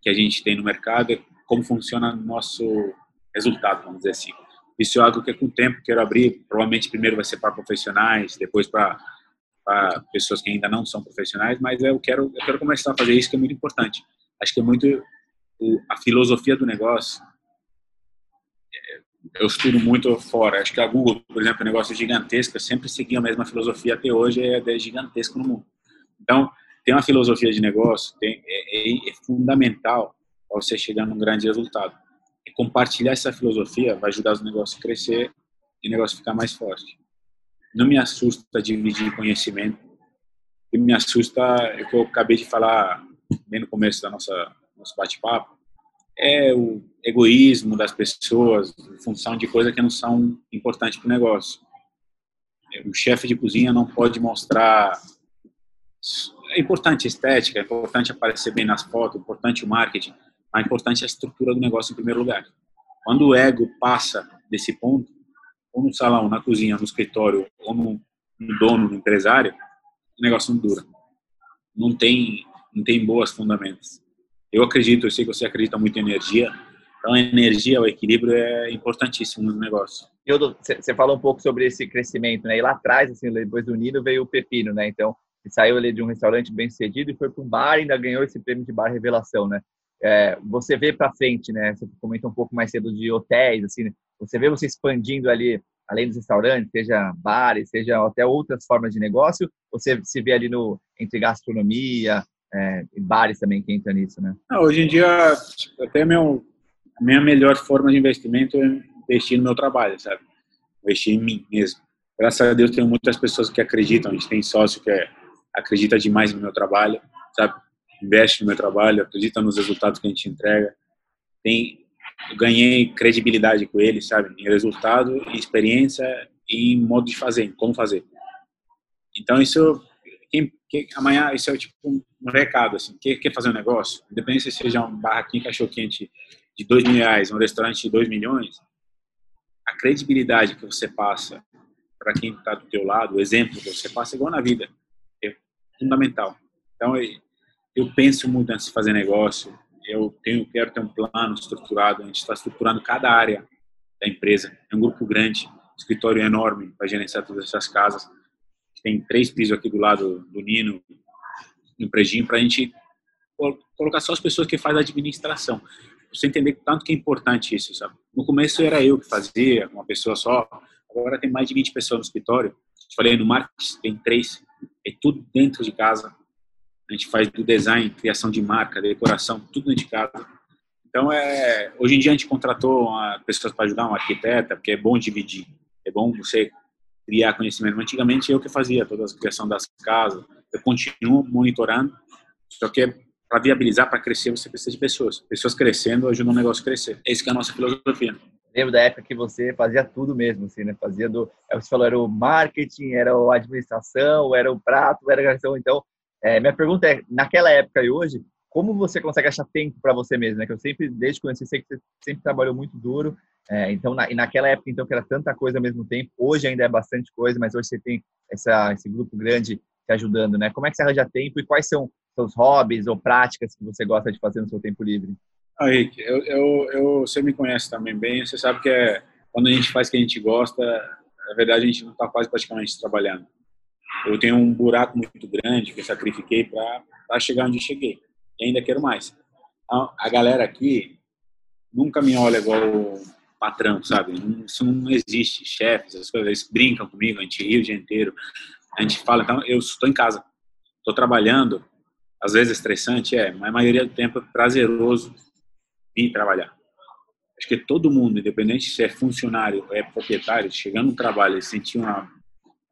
que a gente tem no mercado como funciona o nosso resultado, vamos dizer assim. Isso é algo que com o tempo quero abrir, provavelmente primeiro vai ser para profissionais, depois para pessoas que ainda não são profissionais, mas eu quero eu quero começar a fazer isso que é muito importante. Acho que é muito a filosofia do negócio. Eu estudo muito fora. Acho que a Google, por exemplo, é um negócio gigantesco, sempre segui a mesma filosofia até hoje, é, é gigantesco no mundo. Então, tem uma filosofia de negócio, tem, é, é, é fundamental para você chegar num grande resultado. E compartilhar essa filosofia vai ajudar os negócios a crescer e o negócio ficar mais forte. Não me assusta dividir conhecimento. Me assusta é o que eu acabei de falar bem no começo da nossa nosso bate-papo, é o egoísmo das pessoas em função de coisas que não são importantes para o negócio. O chefe de cozinha não pode mostrar é importante a estética, é importante aparecer bem nas fotos, é importante o marketing, importante é a estrutura do negócio em primeiro lugar. Quando o ego passa desse ponto, ou no salão, na cozinha, no escritório, ou no, no dono, no empresário, o negócio não dura. Não tem, não tem boas fundamentos. Eu acredito, eu sei que você acredita muito em energia, Então, a energia, o equilíbrio é importantíssimo no negócio. Você falou um pouco sobre esse crescimento, né? E lá atrás, assim, depois do Nino veio o Pepino, né? Então, ele saiu ali de um restaurante bem sucedido e foi para um bar e ainda ganhou esse prêmio de bar revelação, né? É, você vê para frente, né? Você comentou um pouco mais cedo de hotéis, assim, né? você vê você expandindo ali, além dos restaurantes, seja bares, seja até outras formas de negócio, você se vê ali no entre gastronomia, é, e bares também que entra nisso, né? Não, hoje em dia, tipo, até meu, a minha melhor forma de investimento é investir no meu trabalho, sabe? Investir em mim mesmo. Graças a Deus, tenho muitas pessoas que acreditam. A gente tem sócio que é, acredita demais no meu trabalho, sabe? Investe no meu trabalho, acredita nos resultados que a gente entrega. Tem, ganhei credibilidade com ele, sabe? Em resultado, em experiência e em modo de fazer, em como fazer. Então, isso quem, amanhã isso é tipo um, recado assim. Quer, quer fazer um negócio? Independente se seja um barraquinho cachorro quente de dois mil reais um restaurante de dois milhões a credibilidade que você passa para quem está do teu lado o exemplo que você passa é igual na vida. É fundamental. Então eu penso muito antes de fazer negócio. Eu tenho quero ter um plano estruturado. A gente está estruturando cada área da empresa. É um grupo grande escritório enorme para gerenciar todas essas casas tem três pisos aqui do lado do Nino, no predinho, para a gente colocar só as pessoas que fazem a administração. Você entender tanto que é importante isso, sabe? No começo era eu que fazia, uma pessoa só. Agora tem mais de 20 pessoas no escritório. Falei no marketing, tem três. É tudo dentro de casa. A gente faz do design, criação de marca, decoração, tudo dentro de casa. Então, é, hoje em dia a gente contratou pessoas para ajudar, um arquiteta, porque é bom dividir. É bom você criar conhecimento. Antigamente eu que fazia toda a criação das casas. Eu continuo monitorando, só que é para viabilizar, para crescer, você precisa de pessoas. Pessoas crescendo ajudam o negócio a crescer. É isso que é a nossa filosofia. Lembro da época que você fazia tudo mesmo, assim, né? Fazia do, é você falou, era o marketing, era a administração, era o prato, era a gestão. Então, é, minha pergunta é, naquela época e hoje, como você consegue achar tempo para você mesmo, né? Que eu sempre, desde que conheci, sei que você sempre trabalhou muito duro é, então, na, e naquela época, então, que era tanta coisa ao mesmo tempo, hoje ainda é bastante coisa, mas hoje você tem essa, esse grupo grande te ajudando, né? Como é que você arranja tempo e quais são seus hobbies ou práticas que você gosta de fazer no seu tempo livre? Ah, Rick, eu, eu, eu, você me conhece também bem, você sabe que é, quando a gente faz o que a gente gosta, na verdade a gente não está quase praticamente trabalhando. Eu tenho um buraco muito grande que eu sacrifiquei para chegar onde cheguei. E ainda quero mais. A, a galera aqui nunca me olha igual patrão, sabe? Isso não existe. Chefes, as coisas, eles brincam comigo, a gente ri o dia inteiro. A gente fala, então, eu estou em casa, estou trabalhando, às vezes é estressante, é, mas a maioria do tempo é prazeroso vir trabalhar. Acho que todo mundo, independente se é funcionário é proprietário, chegando no trabalho e sentir uma,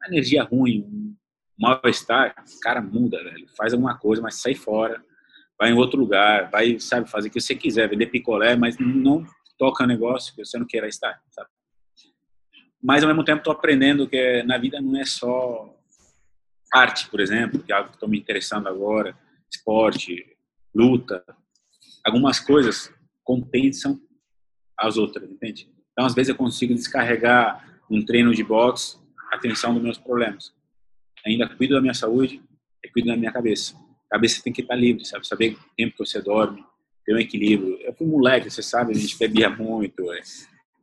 energia ruim, um mal-estar, cara muda, velho. Faz alguma coisa, mas sai fora, vai em outro lugar, vai, sabe, fazer o que você quiser, vender picolé, mas não toca negócio que você não queira estar, sabe? Mas ao mesmo tempo estou aprendendo que na vida não é só arte, por exemplo, que é algo que estou me interessando agora, esporte, luta. Algumas coisas compensam as outras, entende? Então às vezes eu consigo descarregar um treino de boxe atenção dos meus problemas. Ainda cuido da minha saúde e cuido da minha cabeça. Cabeça tem que estar livre, sabe? Saber o tempo que você dorme, ter um equilíbrio. Eu fui moleque, você sabe, a gente bebia muito. É.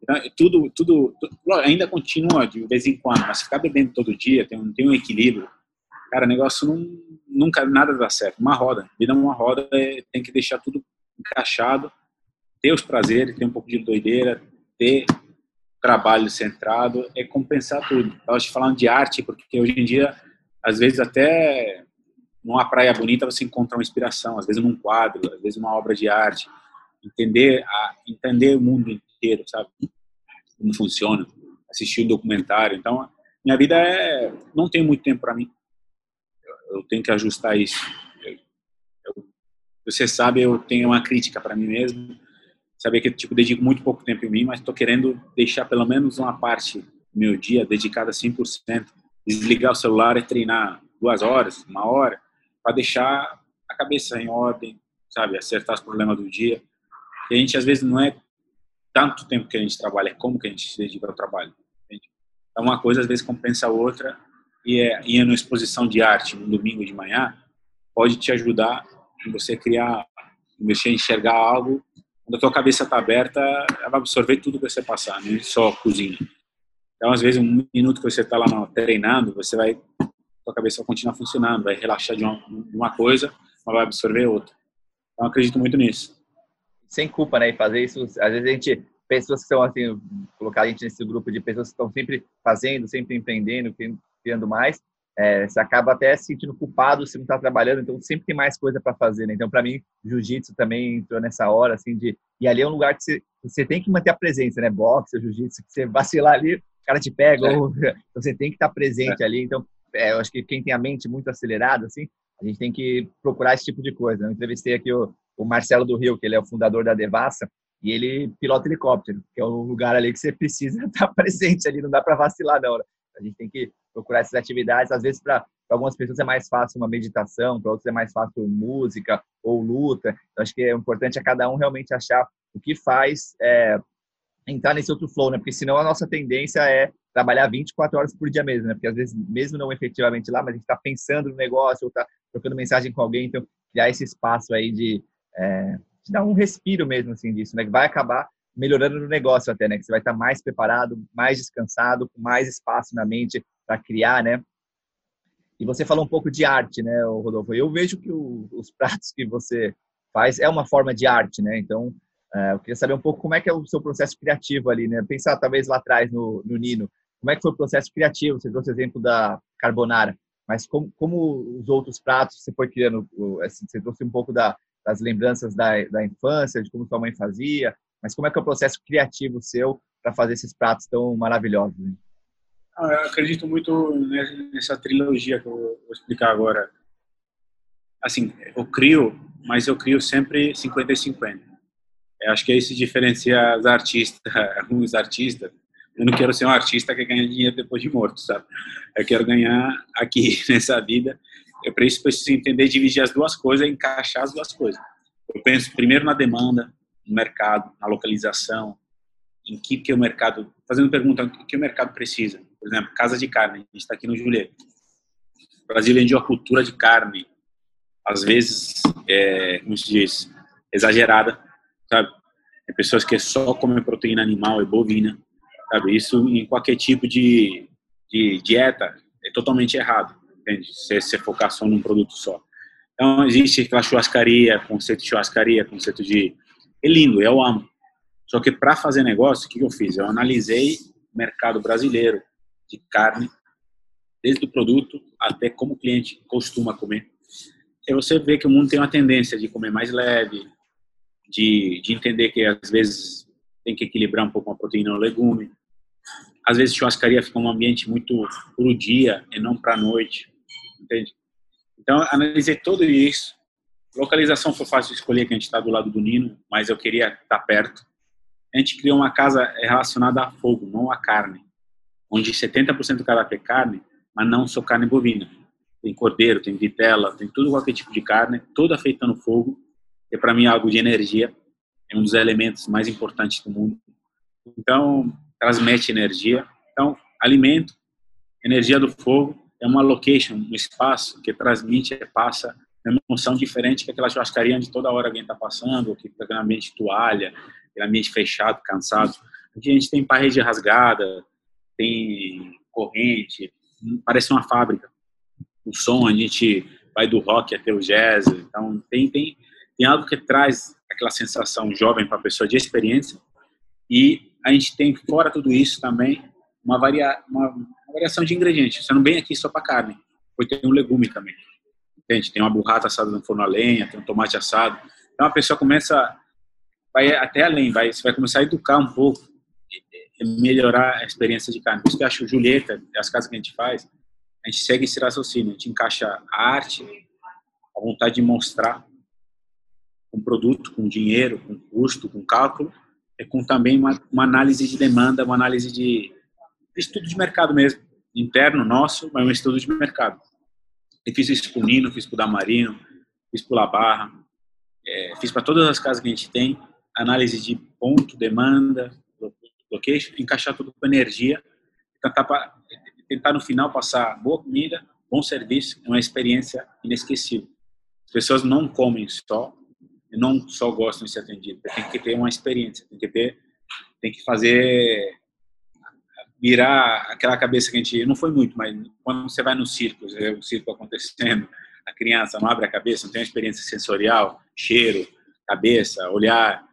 Então, tudo, tudo, tudo, ainda continua de vez em quando, mas ficar bebendo todo dia, tem um, tem um equilíbrio. Cara, negócio não, nunca, nada dá certo. Uma roda, vida é uma roda, é, tem que deixar tudo encaixado, ter os prazeres, ter um pouco de doideira, ter trabalho centrado, é compensar tudo. Eu acho falando de arte, porque hoje em dia, às vezes até numa praia bonita você encontra uma inspiração, às vezes num quadro, às vezes numa obra de arte, entender a, entender o mundo inteiro, sabe? Como funciona, assistir um documentário. Então, minha vida é não tem muito tempo para mim. Eu, eu, tenho que ajustar isso. Eu, eu, você sabe, eu tenho uma crítica para mim mesmo. Saber que tipo dedico muito pouco tempo em mim, mas estou querendo deixar pelo menos uma parte do meu dia dedicada 100%, desligar o celular e treinar duas horas, uma hora, para deixar a cabeça em ordem, sabe, acertar os problemas do dia. E a gente às vezes não é tanto tempo que a gente trabalha, é como que a gente se dedica ao trabalho. Entende? Então uma coisa às vezes compensa a outra e é ir numa exposição de arte no domingo de manhã pode te ajudar em você criar, em você enxergar algo quando a tua cabeça está aberta, ela vai absorver tudo que você passar, não só cozinha. Então, às vezes, um minuto que você está lá treinando, você vai, tua cabeça vai continuar funcionando, vai relaxar de uma, uma coisa, mas vai absorver outra. Então, acredito muito nisso. Sem culpa, né? E fazer isso, às vezes a gente, pessoas que estão assim, colocar a gente nesse grupo de pessoas que estão sempre fazendo, sempre empreendendo, criando mais, é, você acaba até se sentindo culpado se não está trabalhando, então sempre tem mais coisa para fazer, né? Então, para mim, jiu-jitsu também entrou nessa hora, assim, de... E ali é um lugar que você, você tem que manter a presença, né? Boxe, jiu-jitsu, que você vacilar ali, o cara te pega, é. ou... então você tem que estar tá presente é. ali. Então, é, eu acho que quem tem a mente muito acelerada, assim, a gente tem que procurar esse tipo de coisa. Eu entrevistei aqui o, o Marcelo do Rio, que ele é o fundador da Devassa, e ele pilota helicóptero, que é um lugar ali que você precisa estar presente ali, não dá para vacilar não. Né? A gente tem que procurar essas atividades. Às vezes, para algumas pessoas é mais fácil uma meditação, para outros é mais fácil música ou luta. Então, acho que é importante a cada um realmente achar o que faz é, entrar nesse outro flow, né? Porque senão a nossa tendência é trabalhar 24 horas por dia mesmo, né? Porque às vezes, mesmo não efetivamente lá, mas a gente está pensando no negócio ou está trocando mensagem com alguém, então criar esse espaço aí de, é, de dar um respiro mesmo, assim, disso, né? Que vai acabar melhorando no negócio até, né? Que você vai estar mais preparado, mais descansado, com mais espaço na mente para criar, né? E você falou um pouco de arte, né, Rodolfo? Eu vejo que o, os pratos que você faz é uma forma de arte, né? Então, é, eu queria saber um pouco como é que é o seu processo criativo ali, né? Pensar talvez lá atrás no, no Nino, como é que foi o processo criativo? Você trouxe o exemplo da carbonara, mas como, como os outros pratos você foi criando? Assim, você trouxe um pouco da, das lembranças da, da infância, de como sua mãe fazia, mas como é que é o processo criativo seu para fazer esses pratos tão maravilhosos? Né? Ah, eu acredito muito nessa trilogia que eu vou explicar agora. Assim, eu crio, mas eu crio sempre 50 e 50. Eu acho que isso é diferencia os artistas, alguns artistas. Eu não quero ser um artista que ganha dinheiro depois de morto, sabe? Eu quero ganhar aqui nessa vida. Eu preciso entender, dividir as duas coisas, encaixar as duas coisas. Eu penso primeiro na demanda, no mercado, na localização, em que, que o mercado, fazendo pergunta, o que o mercado precisa. Por exemplo, casa de carne, a gente está aqui no Julieta. O Brasil vende uma cultura de carne, às vezes, é, como se diz, exagerada, sabe? Tem pessoas que só comem proteína animal e bovina, sabe? Isso em qualquer tipo de, de dieta é totalmente errado, entende? Se você focar só num produto só. Então, existe aquela churrascaria, conceito de churrascaria, conceito de é lindo, eu amo. Só que para fazer negócio, o que eu fiz? Eu analisei o mercado brasileiro de carne, desde o produto até como o cliente costuma comer. E você vê que o mundo tem uma tendência de comer mais leve, de, de entender que às vezes tem que equilibrar um pouco a proteína no legume. Às vezes churrascaria fica um ambiente muito para o dia e não para noite, entende? Então, analisei tudo isso Localização foi fácil de escolher, que a gente está do lado do Nino, mas eu queria estar tá perto. A gente criou uma casa relacionada a fogo, não a carne, onde 70% do cardápio é carne, mas não só carne bovina. Tem cordeiro, tem vitela, tem tudo qualquer tipo de carne, toda feita no fogo. É para mim algo de energia, é um dos elementos mais importantes do mundo. Então, transmite energia. Então, alimento, energia do fogo, é uma location, um espaço que transmite, passa uma emoção diferente que aquela churrascaria onde toda hora alguém está passando, ou que fica aquele ambiente toalha, aquele ambiente fechado, cansado. Aqui a gente tem parede rasgada, tem corrente, parece uma fábrica. O som, a gente vai do rock até o jazz, então tem, tem, tem algo que traz aquela sensação jovem para a pessoa de experiência e a gente tem, fora tudo isso também, uma, varia, uma, uma variação de ingredientes. Você não vem aqui só para carne, porque tem um legume também. Entende? Tem uma burrata assada no forno a lenha, tem um tomate assado. Então a pessoa começa, vai até além, vai, você vai começar a educar um pouco, melhorar a experiência de carne. Por isso que eu acho Julieta, as casas que a gente faz, a gente segue esse raciocínio, a gente encaixa a arte, a vontade de mostrar com produto, com dinheiro, com custo, com cálculo, e com também uma, uma análise de demanda, uma análise de, estudo de mercado mesmo, interno nosso, mas um estudo de mercado. Eu fiz isso com o Nino, fiz com o Damarino, fiz com La Barra, é, fiz para todas as casas que a gente tem, análise de ponto, demanda, location, encaixar tudo com energia, tentar, tentar no final passar boa comida, bom serviço, uma experiência inesquecível. As pessoas não comem só, não só gostam de ser atendidos, tem que ter uma experiência, tem que ter, tem que fazer virar aquela cabeça que a gente não foi muito, mas quando você vai no circo, é o circo acontecendo, a criança não abre a cabeça, não tem uma experiência sensorial, cheiro, cabeça, olhar,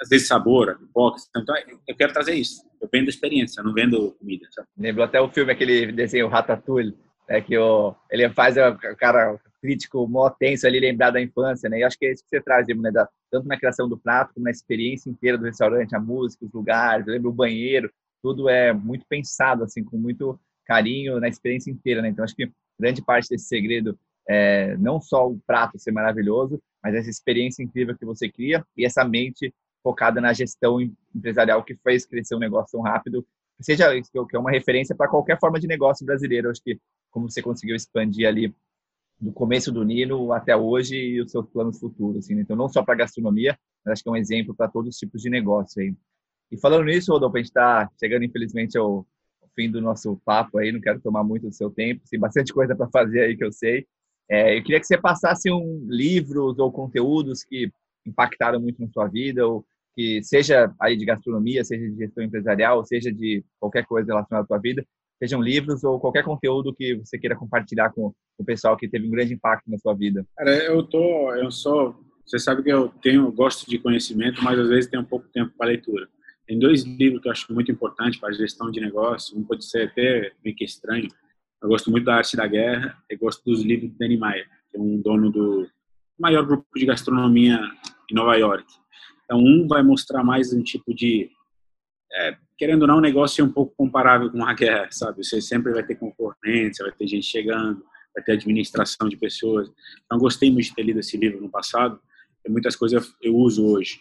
às vezes sabor, pipoca. Então, eu quero trazer isso. Eu vendo experiência, não vendo comida. Sabe? Lembrou até o filme, aquele desenho Ratatouille, né, que o, ele faz o cara crítico mó tenso ali, lembrar da infância, né? E acho que é isso que você traz, né? Da, tanto na criação do prato, como na experiência inteira do restaurante, a música, os lugares, eu lembro o banheiro, tudo é muito pensado, assim, com muito carinho na experiência inteira, né? Então, acho que grande parte desse segredo é não só o prato ser maravilhoso, mas essa experiência incrível que você cria e essa mente focada na gestão empresarial que fez crescer um negócio tão rápido, seja que é uma referência para qualquer forma de negócio brasileiro. Acho que como você conseguiu expandir ali do começo do Nino até hoje e os seus planos futuros, assim, né? então não só para gastronomia, mas acho que é um exemplo para todos os tipos de negócio aí. E falando nisso, Rodolfo, a gente está chegando infelizmente ao, fim do nosso papo aí, não quero tomar muito do seu tempo, tem bastante coisa para fazer aí que eu sei. É, eu queria que você passasse um livros ou conteúdos que impactaram muito na sua vida ou que seja aí de gastronomia, seja de gestão empresarial, seja de qualquer coisa relacionada à tua vida, sejam livros ou qualquer conteúdo que você queira compartilhar com o pessoal que teve um grande impacto na sua vida. Cara, eu tô, eu sou, você sabe que eu tenho, gosto de conhecimento, mas às vezes tenho pouco tempo para leitura. Tem dois livros que eu acho muito importantes para a gestão de negócio. Um pode ser até meio que estranho. Eu gosto muito da Arte da Guerra e gosto dos livros do Danny Meyer, que é um dono do maior grupo de gastronomia em Nova York. Então, um vai mostrar mais um tipo de. É, querendo ou não, o negócio é um pouco comparável com uma guerra, sabe? Você sempre vai ter concorrência, vai ter gente chegando, vai ter administração de pessoas. Então, gostei muito de ter lido esse livro no passado. E muitas coisas eu uso hoje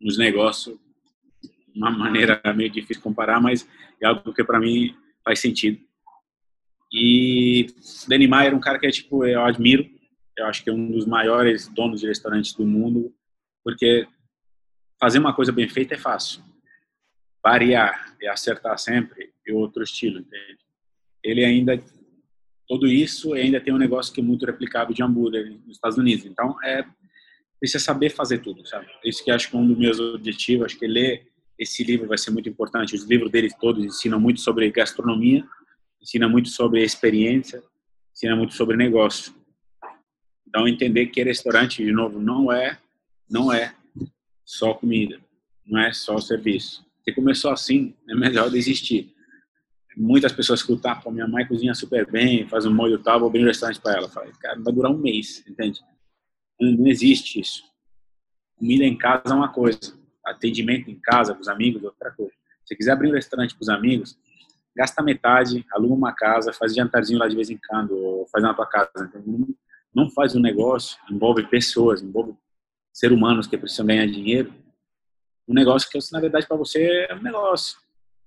nos negócios. Uma maneira meio difícil de comparar, mas é algo que para mim faz sentido. E Danny Meyer é um cara que é tipo eu admiro. Eu acho que é um dos maiores donos de restaurantes do mundo, porque fazer uma coisa bem feita é fácil. Variar e acertar sempre é outro estilo, entende? Ele ainda tudo isso ainda tem um negócio que é muito replicável de hambúrguer nos Estados Unidos. Então é precisa saber fazer tudo, sabe? Isso que acho que é um dos meus objetivos, acho que ler esse livro vai ser muito importante. Os livros dele todos ensinam muito sobre gastronomia, ensinam muito sobre experiência, ensinam muito sobre negócio. Então entender que restaurante de novo não é não é só comida, não é só serviço. Se começou assim, é melhor desistir. Muitas pessoas escutam, ah, minha mãe cozinha super bem, faz um molho tal, vou abrir um restaurante para ela. Fala, cara, vai durar um mês, entende? Não, existe isso. Comida em casa é uma coisa, atendimento em casa com os amigos é outra coisa. Se quiser abrir um restaurante para os amigos, gasta metade, aluga uma casa, faz jantarzinho lá de vez em quando, ou faz na tua casa. Não faz um negócio, envolve pessoas, envolve ser humanos que precisam ganhar dinheiro, um negócio que, na verdade, para você é um negócio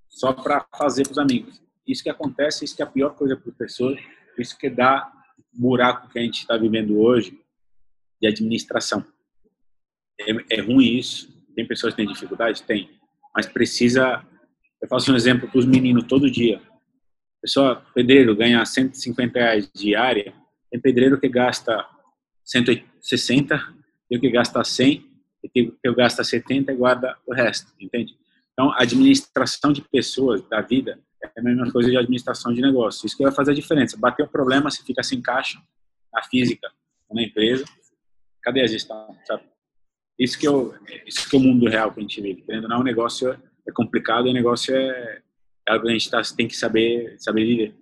só para fazer para os amigos. Isso que acontece, isso que é a pior coisa para as pessoas, isso que dá buraco que a gente está vivendo hoje de administração. É, é ruim isso. Tem pessoas que têm dificuldade? Tem. Mas precisa. Eu faço um exemplo para os meninos todo dia. Pessoa, pedreiro ganha 150 reais diária, tem pedreiro que gasta 160 tem que gastar 100, tem que gastar 70 e guarda o resto, entende? Então, administração de pessoas, da vida, é a mesma coisa de administração de negócio. Isso que vai fazer a diferença. Bateu o problema, se fica sem caixa, na física, na empresa, cadê a gestão, sabe? Isso que, eu, isso que é o mundo real que a gente vive. Entendeu? Não, o negócio é complicado, o negócio é, é algo que a gente tá, tem que saber, saber viver.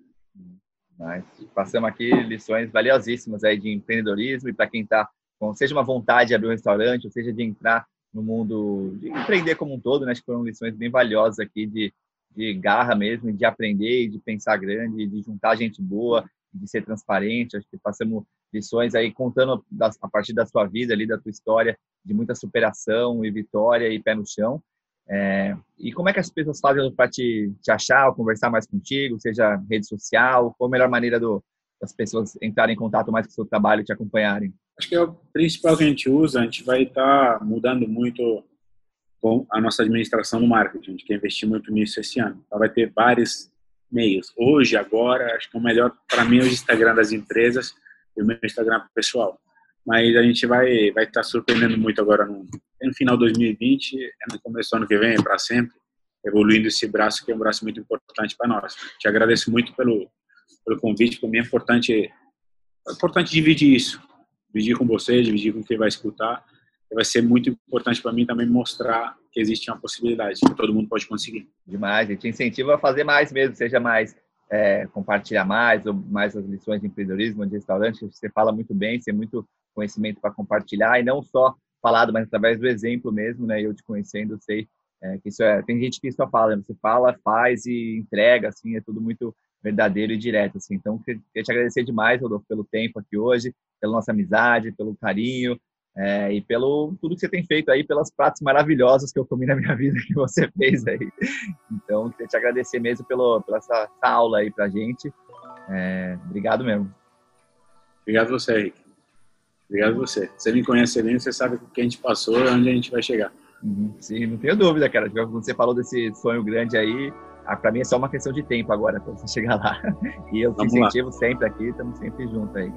Mas passamos aqui lições valiosíssimas aí de empreendedorismo e para quem está com seja uma vontade de abrir um restaurante, ou seja de entrar no mundo de empreender como um todo, né? Acho que foram lições bem valiosas aqui de, de garra mesmo, de aprender, de pensar grande, de juntar gente boa, de ser transparente. Acho que passamos lições aí contando a partir da sua vida ali, da tua história, de muita superação e vitória e pé no chão. É, e como é que as pessoas fazem para te, te achar conversar mais contigo, seja rede social? Qual a melhor maneira do, das pessoas entrarem em contato mais com o seu trabalho e te acompanharem? Acho que é o principal que a gente usa, a gente vai estar tá mudando muito com a nossa administração no marketing, a gente quer investir muito nisso esse ano. Então vai ter vários meios. Hoje, agora, acho que o melhor para mim é o Instagram das empresas e o meu Instagram pessoal. mas a gente vai vai estar tá surpreendendo muito agora no, no final de 2020, é no começo do ano que vem, é para sempre, evoluindo esse braço que é um braço muito importante para nós. Te agradeço muito pelo pelo convite, para mim é importante é importante dividir isso, dividir com você, dividir com quem vai escutar. Vai ser muito importante para mim também mostrar que existe uma possibilidade, que todo mundo pode conseguir. Demais, a gente incentiva a fazer mais mesmo, seja mais é, compartilhar mais, ou mais as lições de empreendedorismo, de restaurante, você fala muito bem, tem muito conhecimento para compartilhar, e não só falado, mas através do exemplo mesmo, né? Eu te conhecendo, sei é, que isso é. Tem gente que só fala, né? você fala, faz e entrega, assim, é tudo muito verdadeiro e direto, assim. Então, queria te agradecer demais, Rodolfo, pelo tempo aqui hoje, pela nossa amizade, pelo carinho, é, e pelo tudo que você tem feito aí, pelas pratos maravilhosos que eu comi na minha vida que você fez aí. Então, queria te agradecer mesmo pelo, pela essa, essa aula aí pra gente. É, obrigado mesmo. Obrigado você, Henrique. Obrigado você. Você me conhece bem, você sabe o que a gente passou e onde a gente vai chegar. Uhum, sim, não tenho dúvida, cara. Quando você falou desse sonho grande aí, ah, para mim é só uma questão de tempo agora para você chegar lá. E eu te incentivo lá. sempre aqui, estamos sempre juntos aí.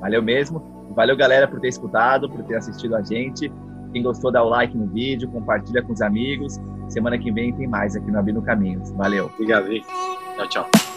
Valeu mesmo. Valeu, galera, por ter escutado, por ter assistido a gente. Quem gostou, dá o like no vídeo, compartilha com os amigos. Semana que vem tem mais aqui no Abrindo Caminhos. Valeu. Obrigado, Vic. Tchau, tchau.